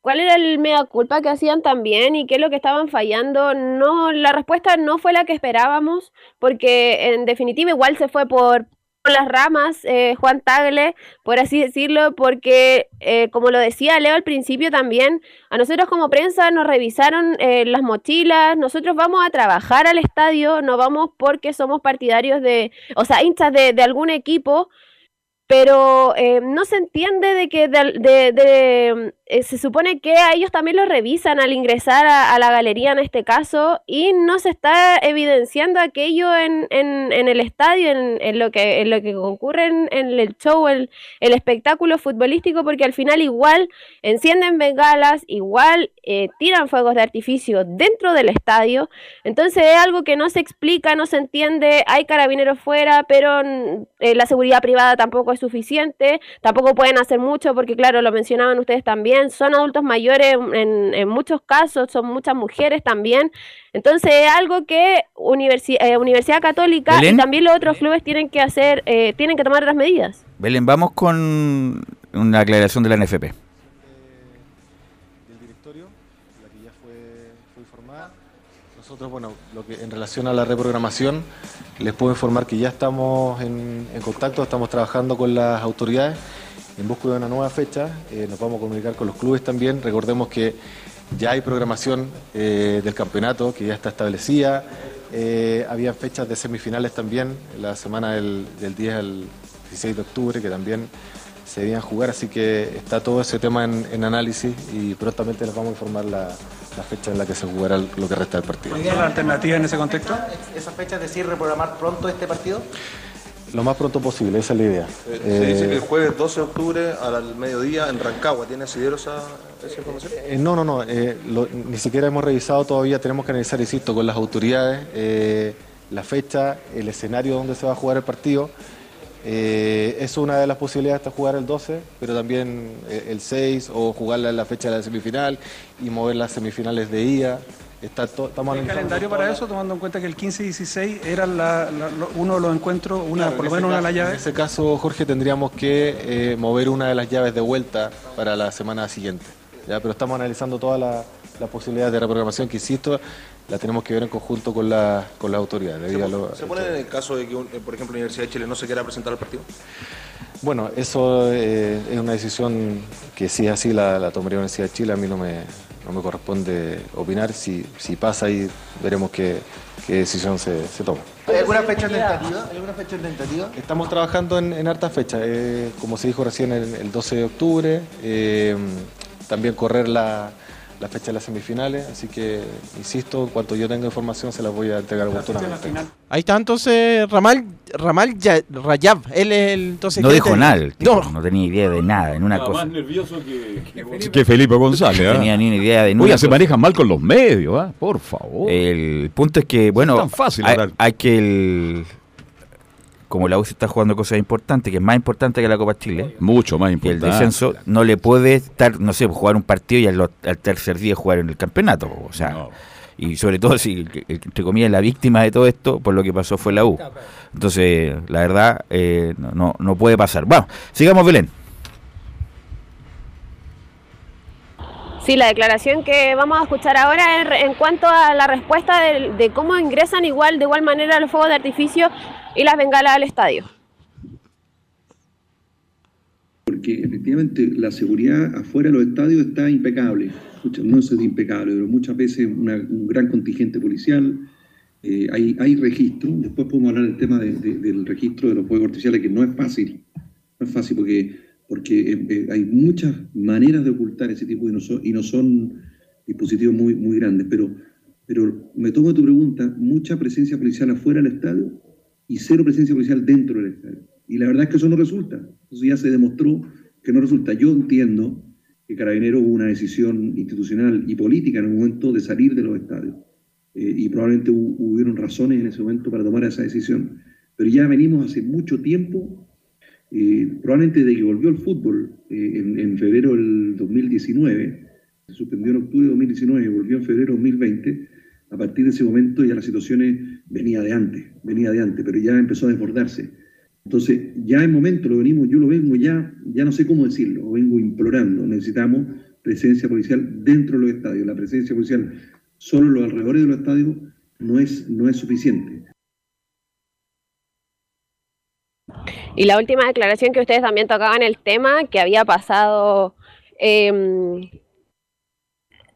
cuál era el mea culpa que hacían también y qué es lo que estaban fallando. No, la respuesta no fue la que esperábamos, porque en definitiva igual se fue por, las ramas eh, Juan Tagle, por así decirlo, porque eh, como lo decía Leo al principio también, a nosotros como prensa nos revisaron eh, las mochilas, nosotros vamos a trabajar al estadio, no vamos porque somos partidarios de, o sea, hinchas de, de algún equipo, pero eh, no se entiende de que de, de- de, eh, se supone que a ellos también los revisan al ingresar a, a la galería en este caso y no se está evidenciando aquello en, en, en el estadio, en, en lo que, en lo que concurre en, el show, el, el espectáculo futbolístico, porque al final igual encienden bengalas, igual eh, tiran fuegos de artificio dentro del estadio, entonces es algo que no se explica, no se entiende, hay carabineros fuera, pero mm, eh, la seguridad privada tampoco es suficiente, tampoco pueden hacer mucho porque claro, lo mencionaban ustedes también, son adultos mayores en, en muchos casos, son muchas mujeres también. Entonces es algo que universi eh, Universidad Católica Belén. y también los otros clubes tienen que hacer, eh, tienen que tomar otras medidas. Belén, vamos con una aclaración de la NFP. En relación a la reprogramación, les puedo informar que ya estamos en, contacto, estamos trabajando con las autoridades en busca de una nueva fecha. Eh, nos vamos a comunicar con los clubes también. Recordemos que ya hay programación eh, del campeonato que ya está establecida. Eh, había fechas de semifinales también, la semana del, del 10 al 16 de octubre, que también se debían jugar, así que está todo ese tema en, en análisis y prontamente les vamos a informar la, la fecha en la que se jugará lo que resta del partido. ¿La alternativa en ese contexto? ¿Esa fecha es decir, reprogramar pronto este partido? Lo más pronto posible, esa es la idea. Eh, se dice que el jueves 12 de octubre al mediodía en Rancagua. ¿Tiene asidero esa, esa información? Eh, no, no, no. eh, lo- ni siquiera hemos revisado todavía. Tenemos que analizar, insisto, con las autoridades eh, la fecha, el escenario donde se va a jugar el partido. Eh, es una de las posibilidades de jugar el 12, pero también eh, el 6 o jugarla en la fecha de la semifinal y mover las semifinales de ida. Está estamos ¿Hay analizando calendario para eso, tomando en cuenta que el 15 y 16 eran la- la- uno de los encuentros, una, Claro, por lo menos una de las llaves? En ese caso, Jorge, tendríamos que eh, mover una de las llaves de vuelta para la semana siguiente. ¿ya? Pero estamos analizando todas las las posibilidades de reprogramación que, insisto, la tenemos que ver en conjunto con, la, con las autoridades. ¿Se, lo- pone en el caso de que, un- eh, por ejemplo, la Universidad de Chile no se quiera presentar al partido? Bueno, eso eh, es una decisión que si es así la, la tomaría la Universidad de Chile. A mí no me, no me corresponde opinar. Si, si pasa ahí, veremos qué, qué decisión se, se toma. ¿Hay alguna fecha tentativa? ¿Hay alguna fecha tentativa? Estamos trabajando en, en hartas fechas, eh, como se dijo recién, el, el 12 de octubre, eh, también correr la, la fecha de las semifinales, así que, insisto, en cuanto yo tenga información se las voy a entregar oportunamente. Ahí está entonces Ramal, Ramal Ya- Rayab. Él es el entonces No dijo nada, el tipo, No, no. tenía idea de nada, en una Estaba cosa. más nervioso que, que Felipe González. No ¿ah? tenía ni una idea de Oiga, ninguna se manejan mal con los medios, ¿ah? por favor. El punto es que, bueno, tan fácil hay, hablar. hay que el. Como la UCI está jugando cosas importantes, que es más importante que la Copa Chile. Mucho más Y el importante. descenso no le puede estar, no sé, jugar un partido y al, al tercer día jugar en el campeonato. O sea, y sobre todo si, entre comillas, la víctima de todo esto, por lo que pasó fue la U. Entonces, la verdad, eh, no, no, puede pasar. Bueno, sigamos, Belén. Sí, la declaración que vamos a escuchar ahora es en cuanto a la respuesta de, de cómo ingresan igual de igual manera los fuegos de artificio y las bengalas al estadio. Porque efectivamente la seguridad afuera de los estadios está impecable. No es impecable, pero muchas veces un gran contingente policial. eh, hay, hay registro. Después podemos hablar del tema de- de- del registro de los fuegos artificiales, que no es fácil. No es fácil porque, porque eh, eh, hay muchas maneras de ocultar ese tipo y no son, y no son dispositivos muy, muy grandes. Pero, pero me tomo tu pregunta, mucha presencia policial afuera del estadio y cero presencia policial dentro del estadio. Y la verdad es que eso no resulta. Eso ya se demostró que no resulta. Yo entiendo que Carabineros hubo una decisión institucional y política en el momento de salir de los estadios. Eh, y probablemente hu- hubieron razones en ese momento para tomar esa decisión. Pero ya venimos hace mucho tiempo, eh, probablemente desde que volvió el fútbol eh, en, en febrero del 2019, se suspendió en octubre de 2019 y volvió en febrero de 2020, a partir de ese momento ya la situación venía de antes, venía de antes, pero ya empezó a desbordarse. Entonces, ya en momento lo venimos, yo lo vengo ya, ya no sé cómo decirlo, lo vengo implorando. Necesitamos presencia policial dentro de los estadios. La presencia policial solo en los alrededores de los estadios no es, no es suficiente. Y la última declaración que ustedes también tocaban el tema, que había pasado em,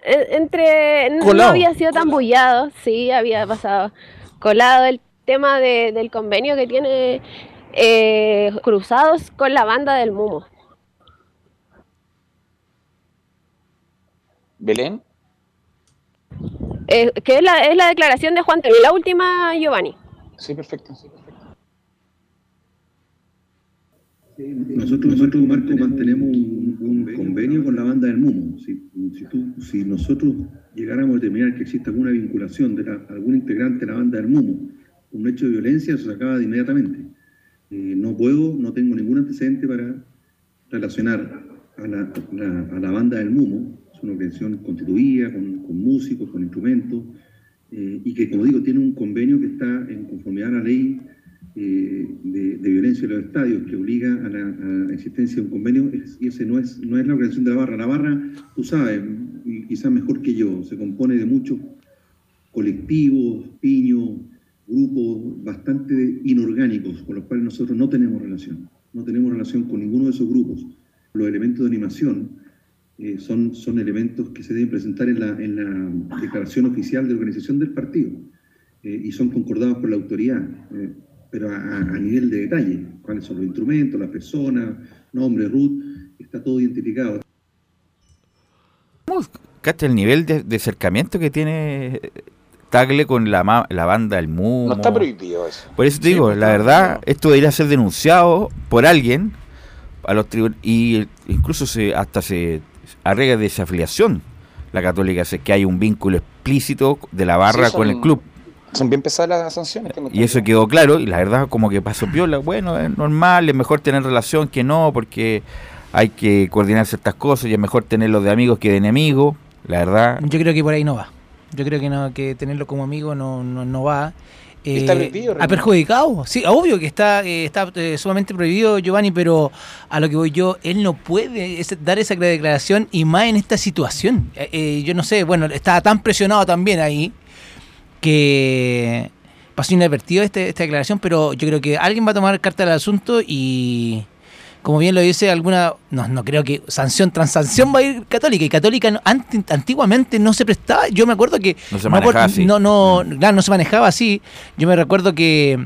entre... no- había sido tan bullado, sí, había pasado colado el tema de- del convenio que tiene eh, cruzados con la banda del Mumo. Belén. Eh, que es la, es la declaración de Juan Telo, la última, Giovanni. Sí, perfecto. Nosotros, nosotros Marco, mantenemos un, convenio con la banda del Mumo. Si, nosotros llegáramos a determinar que existe alguna vinculación de algún integrante de la banda del Mumo, un hecho de violencia, se acaba de inmediatamente. Eh, no puedo, no tengo ningún antecedente para relacionar a la, banda del Mumo, es una organización constituida, con, con músicos, con instrumentos, eh, y que, como digo, tiene un convenio que está en conformidad a la ley eh, de, de violencia en los estadios, que obliga a la, existencia de un convenio, y ese no es, no es la organización de la barra. La barra, tú sabes, quizás mejor que yo, se compone de muchos colectivos, piños, grupos bastante inorgánicos, con los cuales nosotros no tenemos relación. No tenemos relación con ninguno de esos grupos. Los elementos de animación eh, son, son elementos que se deben presentar en la, en la declaración oficial de organización del partido eh, y son concordados por la autoridad, eh, pero a, nivel de detalle, cuáles son los instrumentos, las personas, nombre, root, está todo identificado. ¿Cacha el nivel de, de acercamiento que tiene Tagle con la, ma- la banda del Mumo? No está prohibido eso. Por eso te Sí, digo, la verdad, esto debería ser denunciado por alguien a los tribunales y incluso se hasta se arregla desafiliación la católica, sé que hay un vínculo explícito de la barra Sí, con el club. Son bien pesadas las sanciones. Y eso quedó claro, y la verdad como que pasó piola, bueno, es normal, es mejor tener relación que no, porque hay que coordinar ciertas cosas y es mejor tenerlo de amigos que de enemigos, la verdad. Yo creo que por ahí no va. Yo creo que no que tenerlo como amigo no, no, no va. Eh, Está prohibido, ha perjudicado. Sí, obvio que está, eh, está eh, sumamente prohibido, Giovanni, pero a lo que voy yo, él no puede dar esa declaración y más en esta situación. Eh, eh, yo no sé, bueno, estaba tan presionado también ahí que pasó inadvertido este, esta declaración, pero yo creo que alguien va a tomar carta del asunto y, como bien lo dice alguna, no, no creo que sanción tras sanción va a ir Católica, y Católica no- antiguamente no se prestaba, yo me acuerdo que... No se acuerdo- manejaba así. No, no, claro, no se manejaba así, yo me recuerdo que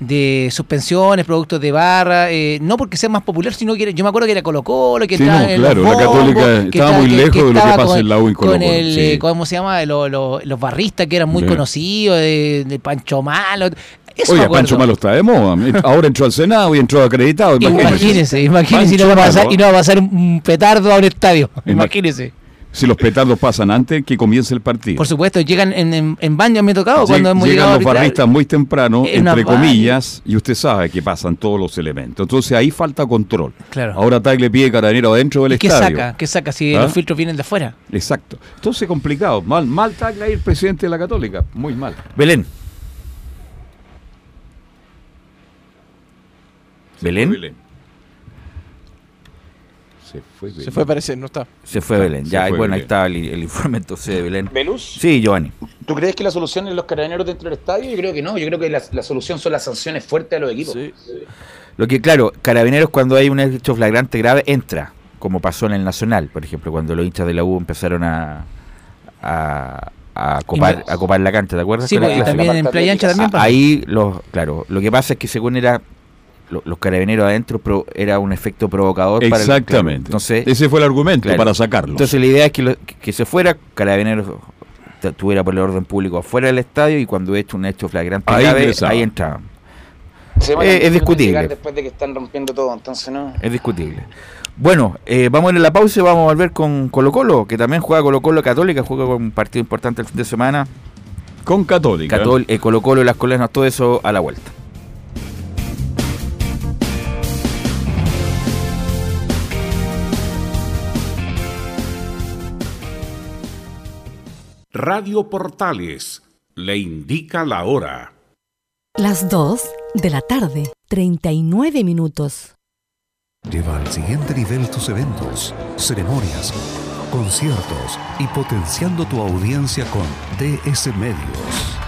de suspensiones, productos de barra, eh, no porque sea más popular, sino que era- yo me acuerdo que era Colo Colo, que Sí, estaba no, en claro, la Católica estaba muy lejos de lo que pasa en la U y Colo con el, sí. eh, ¿cómo se llama? Lo- lo- los barristas que eran muy conocidos, de, de Pancho Malo. Eso Oye. Pancho Malo está de moda. Ahora entró al Senado y entró acreditado. Imagínese, imagínese, y no, va a pasar, y no va a pasar un petardo a un estadio. Ima- Imagínese. Si los petardos pasan antes que comience el partido. Por supuesto, llegan en, en, en baño, me ha tocado Lleg- cuando hemos llegado Llegan los barristas muy temprano, En entre comillas, y usted sabe que pasan todos los elementos. Entonces ahí falta control. Claro. Ahora Tag le pide carabinero adentro del ¿Y qué estadio. saca? ¿Qué saca si ¿Ah? los filtros vienen de afuera? Exacto. Entonces complicado. Mal, mal Tag ahí el presidente de la Católica. Muy mal. Belén. ¿Belén? Se fue Belén. Se fue, parece, no está. Se fue Belén. Ya, fue bueno, ahí estaba el, el informe entonces de Belén. ¿Velus? Sí, Giovanni. ¿Tú crees que la solución es los carabineros dentro del estadio? Yo creo que no. Yo creo que la, la solución son las sanciones fuertes a los equipos. Lo que, claro, Carabineros cuando hay un hecho flagrante grave entra, como pasó en el Nacional, por ejemplo, cuando los hinchas de la U empezaron a, a, a copar, a la cancha, ¿te acuerdas? Sí, porque también en Playa Ancha también Ah, pasó. Ahí, los, claro, lo que pasa es que según era lo- los carabineros adentro pro- era un efecto provocador para el- Exactamente. entonces, Ese fue el argumento claro. para sacarlo. Entonces la idea es que, lo- que- se fuera, Carabineros tuviera por el orden público afuera del estadio y cuando he hecho un hecho flagrante Ahí grave, ahí entraba. Se van a Eh, es discutible. Después de que están rompiendo todo, entonces no. Es discutible. Bueno, eh, vamos a ir a la pausa y vamos a volver con Colo Colo, que también juega Colo Colo Católica, juega con un partido importante el fin de semana. Con Católica. Catol eh, Colo Colo, las colenas, todo eso a la vuelta. Radio Portales le indica la hora. Las 2 de la tarde, 39 minutos. Lleva al siguiente nivel tus eventos, ceremonias, conciertos y potenciando tu audiencia con DS Medios.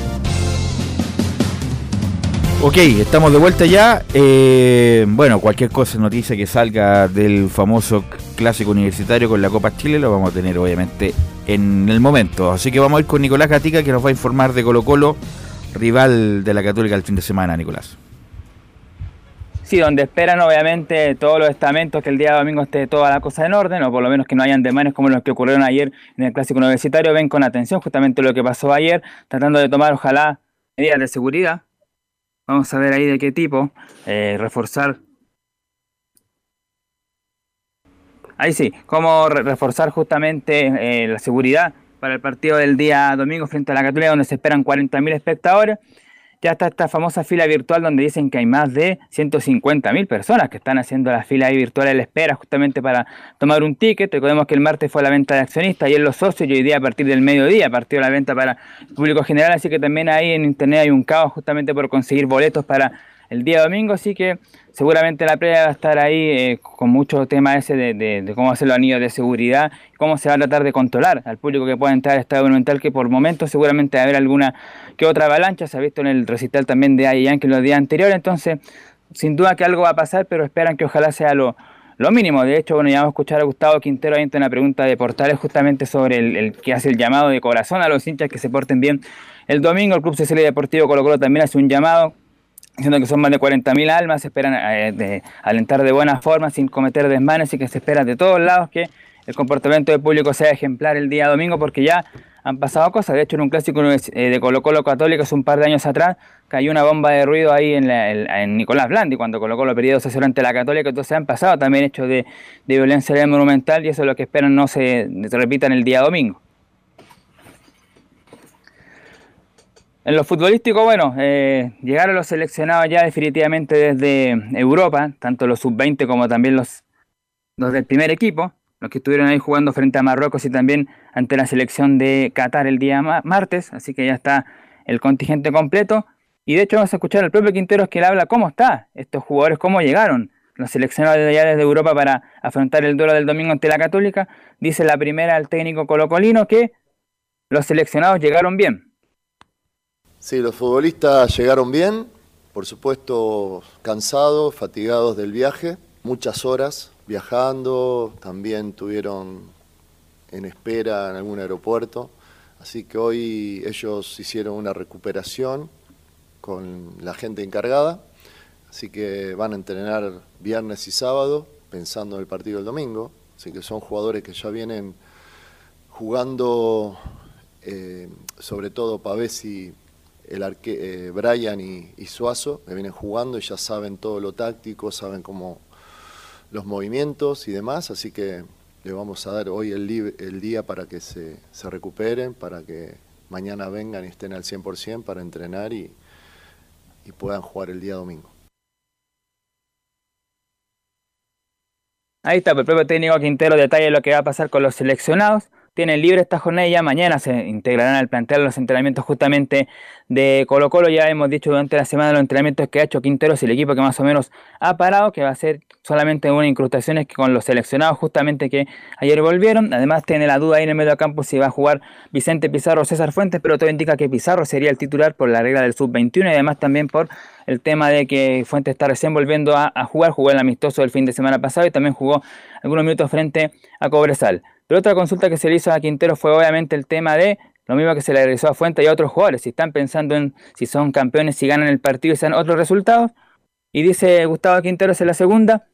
Ok, estamos de vuelta ya. Eh, bueno, cualquier cosa, noticia que salga del famoso clásico universitario con la Copa Chile, lo vamos a tener obviamente en el momento. Así que vamos a ir con Nicolás Gatica que nos va a informar de Colo Colo, rival de la Católica el fin de semana, Nicolás. Sí, donde esperan obviamente todos los estamentos que el día domingo esté toda la cosa en orden, o por lo menos que no hayan demanes como los que ocurrieron ayer en el Clásico Universitario. Ven con atención justamente lo que pasó ayer, tratando de tomar ojalá medidas de seguridad. Vamos a ver ahí de qué tipo. Eh, reforzar. Ahí sí, cómo re- reforzar justamente eh, la seguridad para el partido del día domingo frente a la Católica, donde se esperan 40.000 espectadores. Ya está esta famosa fila virtual donde dicen que hay más de 150.000 personas que están haciendo la fila ahí virtual a la espera justamente para tomar un ticket. Recordemos que el martes fue la venta de accionistas y en los socios y hoy día a partir del mediodía partió la venta para el público general, así que también ahí en internet hay un caos justamente por conseguir boletos para el día domingo, así que seguramente la previa va a estar ahí eh, con mucho tema ese de, cómo hacer los anillos de seguridad, cómo se va a tratar de controlar al público que pueda entrar al Estadio Monumental, que por momentos seguramente va a haber alguna que otra avalancha, se ha visto en el recital también de Ay Yankee los días anteriores, entonces sin duda que algo va a pasar, pero esperan que ojalá sea lo, lo mínimo. De hecho, bueno, ya vamos a escuchar a Gustavo Quintero ahí en una pregunta de Portales justamente sobre el, el que hace el llamado de corazón a los hinchas que se porten bien el domingo. El Club Social Deportivo Colo Colo también hace un llamado diciendo que son más de 40.000 almas, se esperan eh, de alentar de buena forma, sin cometer desmanes y que se espera de todos lados que el comportamiento del público sea ejemplar el día domingo porque ya han pasado cosas. De hecho, en un clásico eh, de Colo Colo Católico hace un par de años atrás cayó una bomba de ruido ahí en, la- en- Nicolás Blandi cuando Colo Colo perdió 2 ante la Católica. Entonces han pasado también hechos de, violencia Monumental y eso es lo que esperan no se, repita el día domingo. En lo futbolístico, bueno, eh, llegaron los seleccionados ya definitivamente desde Europa, tanto los sub-20 como también los, los del primer equipo, los que estuvieron ahí jugando frente a Marruecos y también ante la selección de Qatar el día ma- martes, así que ya está el contingente completo. Y de hecho vamos a escuchar al propio Quinteros que él habla cómo está estos jugadores, cómo llegaron los seleccionados allá desde Europa para afrontar el duelo del domingo ante la Católica. Dice la primera al técnico colocolino que los seleccionados llegaron bien. Sí, los futbolistas llegaron bien, por supuesto cansados, fatigados del viaje, muchas horas viajando, también tuvieron en espera en algún aeropuerto, así que hoy ellos hicieron una recuperación con la gente encargada, así que van a entrenar viernes y sábado pensando en el partido del domingo, así que son jugadores que ya vienen jugando, eh, sobre todo Pavés y el arque, eh, Brian y, Suazo, que vienen jugando y ya saben todo lo táctico, saben cómo los movimientos y demás, así que le vamos a dar hoy el, el día para que se, recuperen, para que mañana vengan y estén al 100% para entrenar y, y puedan jugar el día domingo. Ahí está, el propio técnico Quintero detalla lo que va a pasar con los seleccionados. Tienen libre esta jornada y ya mañana se integrarán al plantear los entrenamientos justamente de Colo Colo. Ya hemos dicho durante la semana los entrenamientos que ha hecho Quintero, es el equipo que más o menos ha parado, que va a ser solamente unas incrustaciones que con los seleccionados justamente que ayer volvieron. Además tiene la duda ahí en el medio campo si va a jugar Vicente Pizarro o César Fuentes, pero todo indica que Pizarro sería el titular por la regla del sub-21 y además también por el tema de que Fuentes está recién volviendo a, a jugar, jugó el amistoso el fin de semana pasado y también jugó algunos minutos frente a Cobresal. Pero otra consulta que se le hizo a Quintero fue obviamente el tema de lo mismo que se le realizó a Fuentes y a otros jugadores, si están pensando en si son campeones, si ganan el partido y se dan otros resultados. Y dice Gustavo Quinteros en la segunda,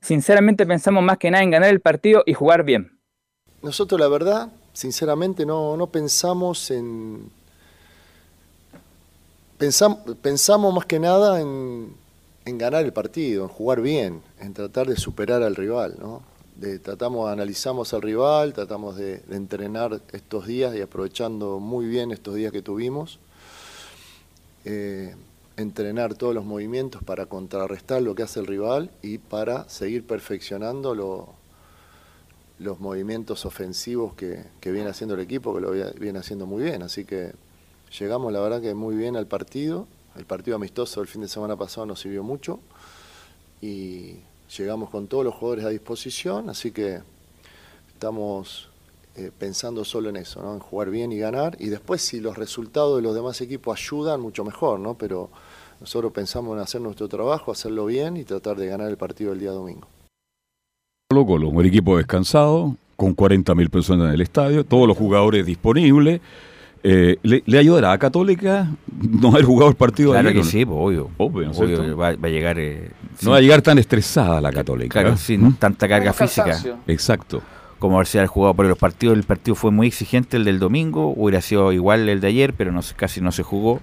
sinceramente pensamos más que nada en ganar el partido y jugar bien. Nosotros la verdad, sinceramente, no, pensamos en... Pensam- pensamos más que nada en ganar el partido, en jugar bien, en tratar de superar al rival, ¿no? Tratamos, analizamos al rival, tratamos de, entrenar estos días y aprovechando muy bien estos días que tuvimos, eh, entrenar todos los movimientos para contrarrestar lo que hace el rival y para seguir perfeccionando lo, los movimientos ofensivos que, que viene haciendo el equipo, que lo vi- viene haciendo muy bien. Así que llegamos, la verdad, que muy bien al partido. El partido amistoso el fin de semana pasado nos sirvió mucho y llegamos con todos los jugadores a disposición, así que estamos eh, pensando solo en eso, ¿no? en jugar bien y ganar. Y después, si los resultados de los demás equipos ayudan, mucho mejor, ¿no? Pero nosotros pensamos en hacer nuestro trabajo, hacerlo bien y tratar de ganar el partido el día domingo. Colo Colo, un equipo descansado, con 40.000 personas en el estadio, todos los jugadores disponibles. Eh, ¿le, le ayudará a Católica no haber jugado el partido Claro ayer, que sí, pues, obvio. Obvio, ¿no es Obvio, va, va a llegar. eh, No va a llegar tan estresada la Católica. Claro, ¿eh? sin ¿Mm? tanta carga física. cansancio. Exacto. Como haber sido el jugado por los partidos. El partido fue muy exigente el del domingo. Hubiera sido igual el de ayer, pero no, se- casi no se jugó.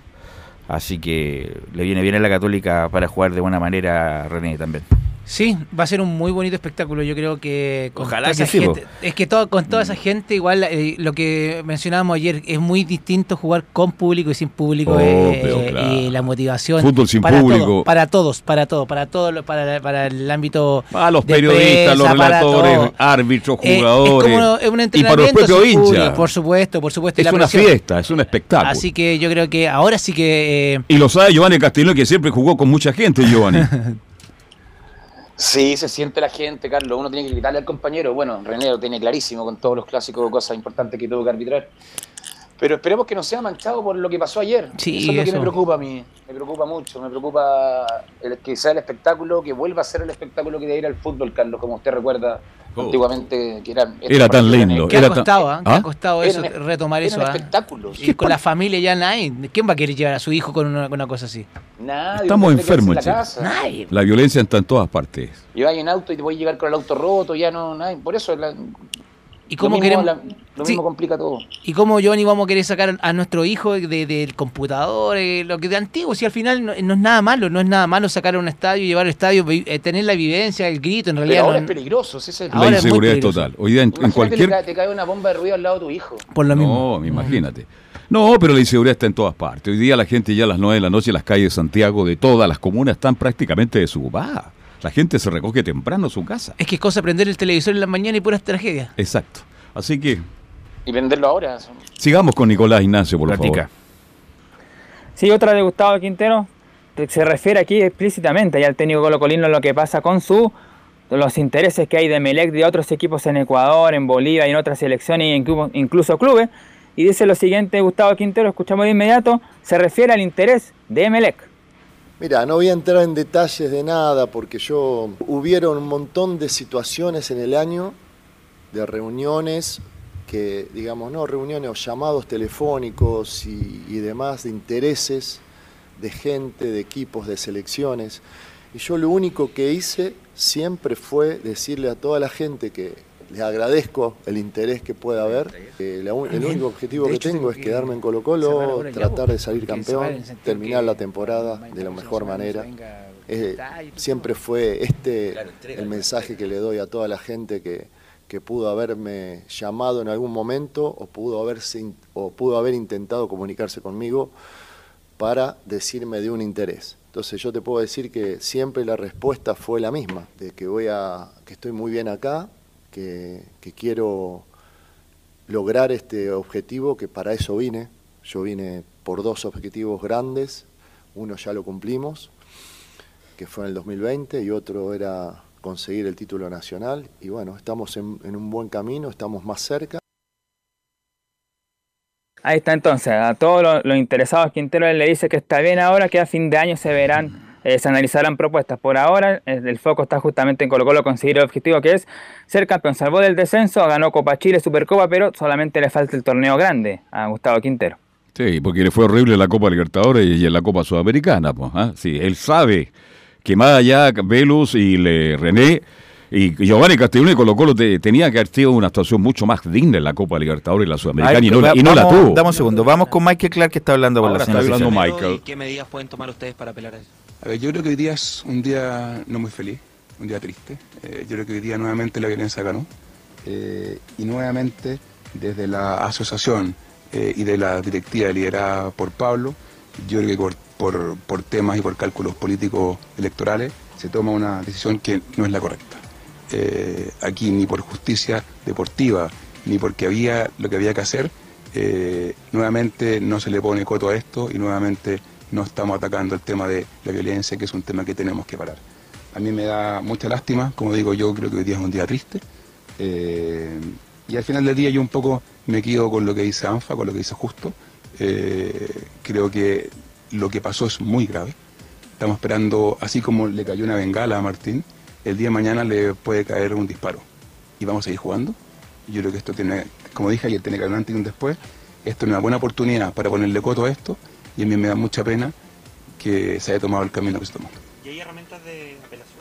Así que le viene bien a la Católica para jugar de buena manera a René también. Sí, va a ser un muy bonito espectáculo. Yo creo que con Ojalá toda que esa sí, gente- es que todo, con toda esa gente, igual eh, lo que mencionábamos ayer, es muy distinto jugar con público y sin público. eh, claro. Y la motivación. Fútbol sin para público. todo, para todos, para todo, para todo, lo- para, para el ámbito. A los periodistas, los para relatores, árbitros, Eh, jugadores. es como un y para los entrenamiento propios hinchas. Por supuesto, por supuesto. Es la una presión. fiesta, es un espectáculo. Así que yo creo que ahora sí que. eh, Y lo sabe Giovanni Castellón, que siempre jugó con mucha gente, Giovanni. <laughs> Sí, se siente la gente, Carlos. Uno tiene que gritarle al compañero. Bueno, René lo tiene clarísimo con todos los clásicos, cosas importantes que tuvo que arbitrar. Pero esperemos que no sea manchado por lo que pasó ayer. Sí, eso es lo que eso. me preocupa a mí. Me preocupa mucho. Me preocupa el, que sea el espectáculo, que vuelva a ser el espectáculo que debe ir al fútbol, Carlos, como usted recuerda Oh. antiguamente, que era... Era tan lindo. ¿Qué era ha tan- costado, ah? ¿Qué ¿Ah? ha costado eso, Eran- retomar eran eso? ah? espectáculos. Y con la familia ya nadie. ¿Quién va a querer llevar a su hijo con una, con una cosa así? Nadie, Estamos enfermos, en la. Nadie. La violencia está en todas partes. Y vas en auto y te voy a llegar con el auto roto, ya no, nadie. Por eso la- ¿Y cómo lo mismo, queremos- la- lo Sí. mismo complica todo. ¿Y cómo, Johnny, vamos a querer sacar a nuestro hijo de- del computador, eh, lo que de antiguo? Si al final no, no es nada malo, no es nada malo sacar a un estadio, llevar al estadio, eh, tener la vivencia, el grito, en Pero realidad. ahora no- es peligroso. ese es el- La inseguridad es total. Hoy día en, en cualquier... cae, te cae una bomba de ruido al lado de tu hijo. por lo mismo. No, imagínate. No, pero la inseguridad está en todas partes. Hoy día la gente ya a las 9 de la noche, las calles de Santiago, de todas las comunas, están prácticamente desocupadas. La gente se recoge temprano a su casa. Es que es cosa prender el televisor en la mañana y puras tragedias. Exacto. Así que Y venderlo ahora. sigamos con Nicolás Ignacio, por Platica. favor. Sí, otra de Gustavo Quintero te- se refiere aquí explícitamente ya al técnico colocolino lo que pasa con su los intereses que hay de Melec de otros equipos en Ecuador, en Bolivia y en otras selecciones, e inclu- incluso clubes. Y dice lo siguiente Gustavo Quintero, escuchamos de inmediato, se refiere al interés de Melec. Mira, no voy a entrar en detalles de nada porque yo hubieron un montón de situaciones en el año de reuniones que, digamos, no reuniones o llamados telefónicos y, y demás de intereses de gente, de equipos, de selecciones. Y yo lo único que hice siempre fue decirle a toda la gente que les agradezco el interés que pueda haber. Eh, la el único objetivo que tengo es quedarme en Colo Colo, tratar de salir campeón, terminar la temporada de la mejor manera. Eh, siempre fue este el mensaje que le doy a toda la gente que, que pudo haberme llamado en algún momento o pudo, haberse, o pudo haber intentado comunicarse conmigo para decirme de un interés. Entonces yo te puedo decir que siempre la respuesta fue la misma, de que voy a, que estoy muy bien acá, que, quiero lograr este objetivo, que para eso vine. Yo vine por dos objetivos grandes, uno ya lo cumplimos, que fue en el 2020, y otro era conseguir el título nacional. Y bueno, estamos en, en un buen camino, estamos más cerca. Ahí está entonces, a todos los, los interesados Quintero le dice que está bien ahora, que a fin de año se verán, eh, se analizarán propuestas. Por ahora el foco está justamente en Colo Colo conseguir el objetivo que es ser campeón. Salvó del descenso, ganó Copa Chile, Supercopa, pero solamente le falta el torneo grande a Gustavo Quintero. Sí, porque le fue horrible en la Copa Libertadores y en la Copa Sudamericana. Pues. Sí, él sabe que más allá Velus y le, René y Giovanni Castelloni Colo Colo te- tenía que haber tenido una actuación mucho más digna en la Copa Libertadores y la Sudamericana Ay, y no, va- y no la tuvo. Dame un segundo, vamos con Michael Clark que está hablando con la está señora hablando Michael. ¿Qué medidas pueden tomar ustedes para apelar a eso? Yo creo que hoy día es un día no muy feliz, un día triste. Eh, yo creo que hoy día nuevamente la violencia ganó. Eh, y nuevamente desde la asociación eh, y de la directiva liderada por Pablo, yo creo que por, temas y por cálculos políticos electorales se toma una decisión que no es la correcta. Aquí ni por justicia deportiva, ni porque había lo que había que hacer, nuevamente no se le pone coto a esto y nuevamente no estamos atacando el tema de la violencia, que es un tema que tenemos que parar. A mí me da mucha lástima, como digo yo, creo que hoy día es un día triste. eh, y al final del día yo un poco me quedo con lo que dice ANFA, con lo que dice Justo. Eh, creo que lo que pasó es muy grave. Estamos esperando, así como le cayó una bengala a Martín, el día de mañana le puede caer un disparo. Y vamos a seguir jugando. Yo creo que esto tiene, como dije ayer, tiene que haber un antes y un después. Esto es una buena oportunidad para ponerle coto a esto y a mí me da mucha pena que se haya tomado el camino que se tomó. ¿Y hay herramientas de apelación?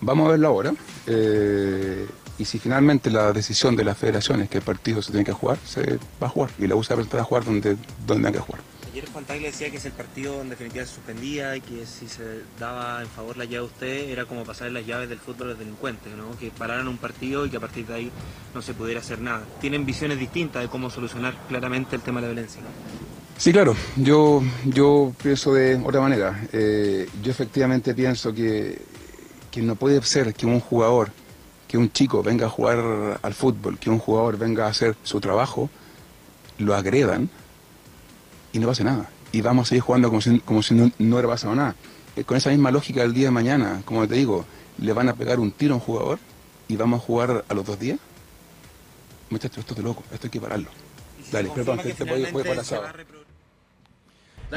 Vamos a verlo ahora. eh, y si finalmente la decisión de la federación es que el partido se tiene que jugar, se va a jugar. Y la USA va a jugar donde, donde hay que jugar. Ayer Juan Tagle decía que si el partido en definitiva se suspendía y que si se daba en favor la llave a usted era como pasar las llaves del fútbol a los delincuentes, ¿no? que pararan un partido y que a partir de ahí no se pudiera hacer nada. Tienen visiones distintas de cómo solucionar claramente el tema de la violencia. Sí, claro, yo, yo pienso de otra manera. Eh, yo efectivamente pienso que, que no puede ser que un jugador, que un chico venga a jugar al fútbol, que un jugador venga a hacer su trabajo, lo agredan y no pase nada. Y vamos a seguir jugando como si, como si no, no hubiera pasado nada. Eh, con esa misma lógica el día de mañana, como te digo, le van a pegar un tiro a un jugador y vamos a jugar a los dos días. Muchachos, esto es de loco, esto hay que pararlo. Dale, perdón, te, te voy, voy para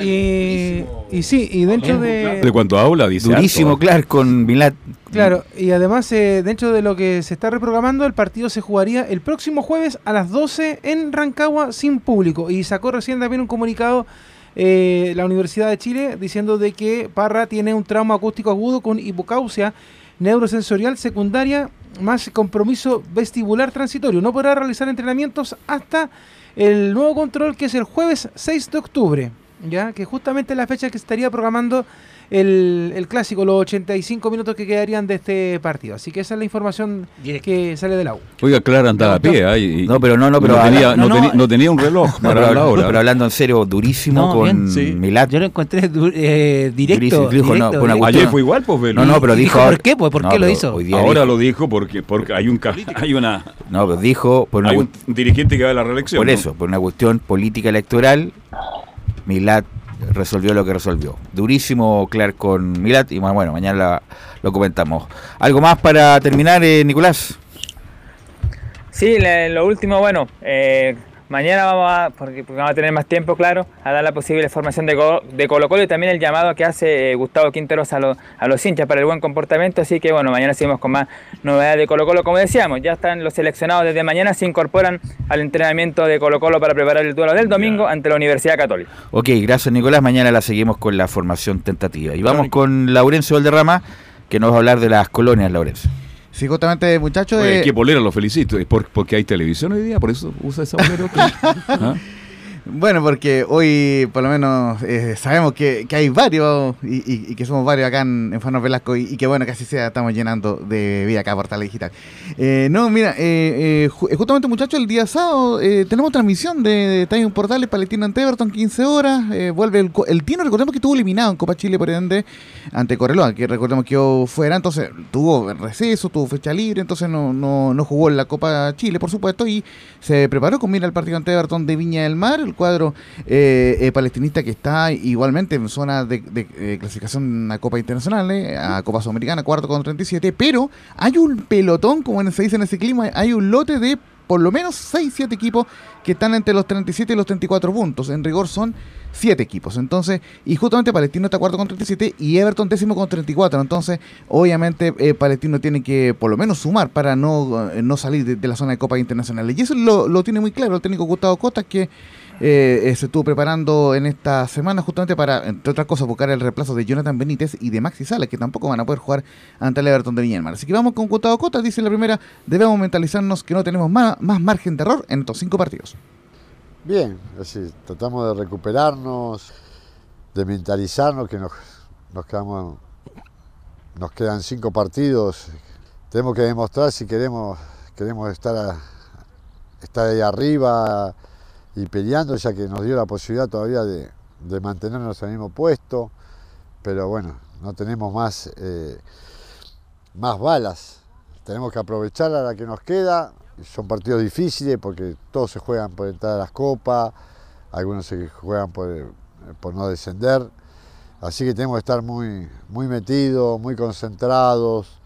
Y, y sí, y dentro de... De cuanto habla, dice Durísimo, harto. Clark, con Milad. Claro, y además eh, dentro de lo que se está reprogramando, el partido se jugaría el próximo jueves a las 12 en Rancagua sin público. Y sacó recién también un comunicado eh, la Universidad de Chile diciendo de que Parra tiene un trauma acústico agudo con hipocausia neurosensorial secundaria más compromiso vestibular transitorio. No podrá realizar entrenamientos hasta el nuevo control que es el jueves 6 de octubre. Ya, que justamente es la fecha que estaría programando el, el clásico, los 85 minutos que quedarían de este partido. Así que esa es la información que sale de la U. Oiga, Clara andaba a pie. ¿ah? Y- y- No, pero no, no, pero tenía, no, no, teni- no, no tenía un reloj para pero, la hora. pero hablando en serio, durísimo No, con bien, sí. Milad. Yo lo encontré du- eh, directo. Durísimo, dijo, no, directo, directo. Ayer fue igual, pues, Velo. No, no, pero ¿Y dijo. por qué? Pues, ¿por no, qué lo hizo? hoy día Ahora dijo- lo dijo porque, porque hay un hay una No, pero dijo. Por una hay un dirigente que va a la reelección. Por ¿no? eso, por una cuestión política electoral, Milad resolvió lo que resolvió. Durísimo Clark con Milad y bueno, mañana lo comentamos. ¿Algo más para terminar, eh, Nicolás? Sí, lo último, bueno, eh, mañana vamos a, porque, porque vamos a tener más tiempo, claro, a dar la posible formación de, de Colo Colo y también el llamado que hace eh, Gustavo Quinteros a, los a los hinchas para el buen comportamiento, así que bueno, mañana seguimos con más novedades de Colo Colo, como decíamos, ya están los seleccionados desde mañana, se incorporan al entrenamiento de Colo Colo para preparar el duelo del domingo ante la Universidad Católica. Ok, gracias Nicolás. Mañana la seguimos con la formación tentativa. Y vamos con Laurencio Valderrama, que nos va a hablar de las colonias, Laurencio. Sí, justamente, muchachos. Oye, eh, qué bolera, lo felicito. ¿Es por- porque hay televisión hoy día? ¿Por eso usa esa bolera? <laughs> ¿Ah? Bueno, porque hoy por lo menos eh, sabemos que, que hay varios y, y- que somos varios acá en, en Fanos Velasco y, que bueno, así sea, estamos llenando de vida acá Portal Digital. Eh, no, mira, eh, eh, eh, justamente muchachos, el día sábado eh, tenemos transmisión de, de Time Portales Palestino ante Everton, 15 horas. vuelve el, el Tino, recordemos que estuvo eliminado en Copa Chile por ende ante Correloa, que recordemos que quedó fuera, entonces tuvo receso, tuvo fecha libre, entonces no, no, no jugó en la Copa Chile, por supuesto, y se preparó con mira el partido ante Everton de Viña del Mar, cuadro eh, eh, palestinista que está igualmente en zona de, de, eh, clasificación a Copa Internacional, eh, a Copa Sudamericana, cuarto con 37, pero hay un pelotón, como se dice en ese clima, hay un lote de por lo menos 6-7 equipos que están entre los 37 y los 34 puntos. En rigor son 7 equipos. Entonces, y justamente Palestino está cuarto con 37 y Everton décimo con 34. Entonces, obviamente eh, Palestino tiene que por lo menos sumar para no, eh, no salir de, de la zona de Copas Internacionales. Y eso lo, lo tiene muy claro el técnico Gustavo Costa, que eh, eh, se estuvo preparando en esta semana justamente para, entre otras cosas, buscar el reemplazo de Jonathan Benítez y de Maxi Sala, que tampoco van a poder jugar ante el Everton de Viña del Mar. Así que vamos con Gustavo Costa, dice la primera, debemos mentalizarnos que no tenemos más, margen de error en estos cinco partidos. Bien, decir, tratamos de recuperarnos, de mentalizarnos que nos, nos quedamos, nos quedan cinco partidos. Tenemos que demostrar si queremos, queremos estar, estar ahí arriba y peleando, ya que nos dio la posibilidad todavía de, de mantenernos en el mismo puesto. Pero bueno, no tenemos más, eh, más balas. Tenemos que aprovechar a la que nos queda. Son partidos difíciles porque todos se juegan por entrar a las copas, algunos se juegan por, por no descender. Así que tenemos que estar muy, muy metidos, muy concentrados.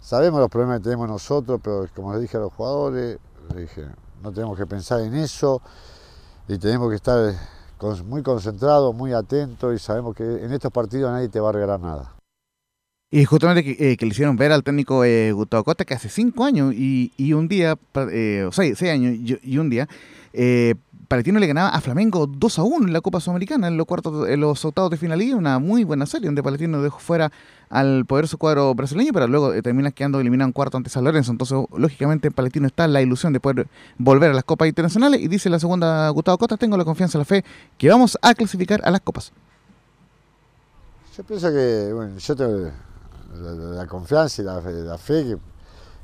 Sabemos los problemas que tenemos nosotros, pero como les dije a los jugadores, les dije, no tenemos que pensar en eso y tenemos que estar con- muy concentrados, muy atentos y sabemos que en estos partidos nadie te va a regalar nada. Y justamente que, eh, le hicieron ver al técnico eh, Gustavo Costa que hace cinco años y, y un día, eh, o seis, seis años y un día, Palestino le ganaba a Flamengo 2 a 1 en la Copa Sudamericana, en los cuartos, en los octavos de final y una muy buena serie donde Palestino dejó fuera al poderoso cuadro brasileño, pero luego eh, termina quedando eliminado en cuarto ante San Lorenzo. Entonces, lógicamente, en Palestino está la ilusión de poder volver a las copas internacionales. Y dice la segunda Gustavo Costa, tengo la confianza, la fe, que vamos a clasificar a las copas. Yo pienso que, bueno, yo tengo la, confianza y la, fe-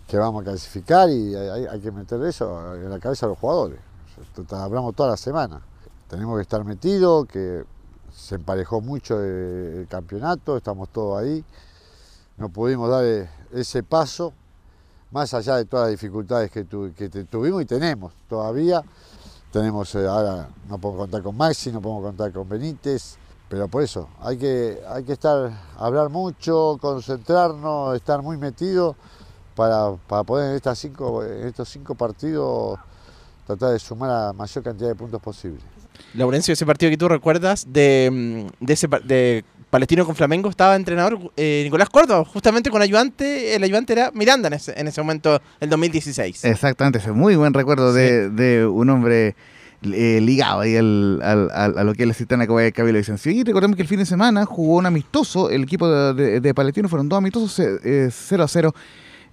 que, vamos a clasificar y hay, hay que meter eso en la cabeza de los jugadores. Hablamos toda la semana. Tenemos que estar metidos, que se emparejó mucho el, el campeonato, estamos todos ahí. No pudimos dar eh, ese paso, más allá de todas las dificultades que, tu- que tuvimos y tenemos todavía. Tenemos eh, ahora, no podemos contar con Maxi, no podemos contar con Benítez, pero por eso hay que, hay que estar, hablar mucho, concentrarnos, estar muy metidos para, para poder en, cinco, en estos cinco partidos tratar de sumar la mayor cantidad de puntos posible. Laurencio, ese partido que tú recuerdas de, mm, de ese de Palestino con Flamengo estaba entrenador eh, Nicolás Córdoba, justamente con ayudante, el ayudante era Miranda en ese, en ese momento, el 2016. Exactamente, ese muy buen recuerdo de, de un hombre eh, ligado ahí al, al- al- a lo que es la Citana que Cabello dicen. Sí, recordemos que el fin de semana jugó un amistoso, el equipo de, de- de Palestino fueron dos amistosos, eh, 0 a 0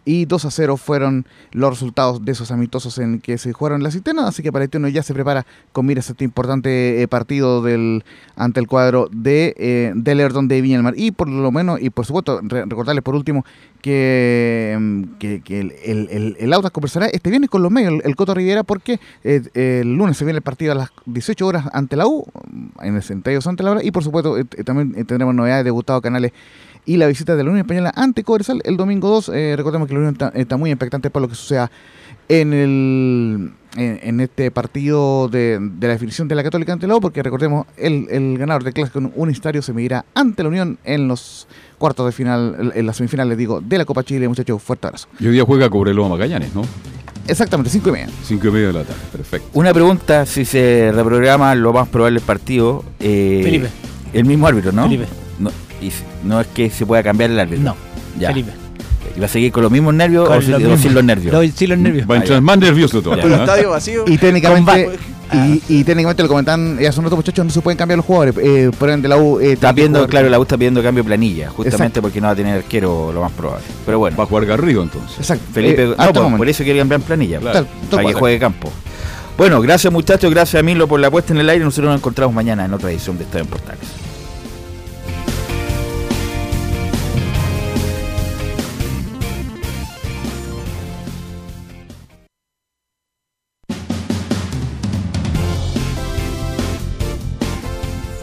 y 2 a 0 fueron los resultados de esos amistosos en que se jugaron en la Citena, así que Palestino ya se prepara con miras a este importante eh, partido del ante el cuadro de eh, del Everton de Viña del Mar. Y por lo menos, y por supuesto, re- recordarles por último que, mm, que, que el, el, el, el Audax conversará este viernes con los medios, el, el Coto Riviera, porque eh, el lunes se viene el partido a las 18 horas ante la U, en el Centenario Santa Laura, y por supuesto eh, eh, también eh, tendremos novedades de Gustavo Canales y la visita de la Unión Española ante Cobresal el domingo 2. Eh, recordemos que la Unión está, está muy expectante por lo que suceda en el en, en este partido de, de la definición de la Católica ante la U, porque recordemos, el, el ganador del clásico unitario se medirá ante la Unión en los cuartos de final, en las semifinales, digo, de la Copa Chile. Muchachos, fuerte abrazo. Y hoy día juega Cobreloa Magallanes, ¿no? Exactamente, cinco y media. Cinco y media de la tarde, perfecto. Una pregunta, si se reprograma lo más probable el partido. eh, Felipe. El mismo árbitro, ¿no? Felipe. No, y si- no es que se pueda cambiar el árbitro. No, ya. Felipe. ¿Y va a seguir con los mismos nervios Con o, sin- los los nervios? No, sin los nervios. Va a entrar más nervioso todavía. Con el ¿eh? estadio vacío. Y técnicamente, Y, y técnicamente lo comentan, ya son otros muchachos, no se pueden cambiar los jugadores. Eh, por ende, la U. eh, Está jugar- claro, la U está pidiendo cambio de planilla, justamente Exacto. porque no va a tener arquero lo más probable. Pero bueno. Va a jugar Garrido entonces. Exacto. Felipe, Eh, no, hasta por, eso quiere cambiar planilla, Claro. para que juegue campo. Bueno, gracias muchachos, gracias a Milo por la puesta en el aire. Nosotros nos encontramos mañana en otra edición de Estadio en Portales.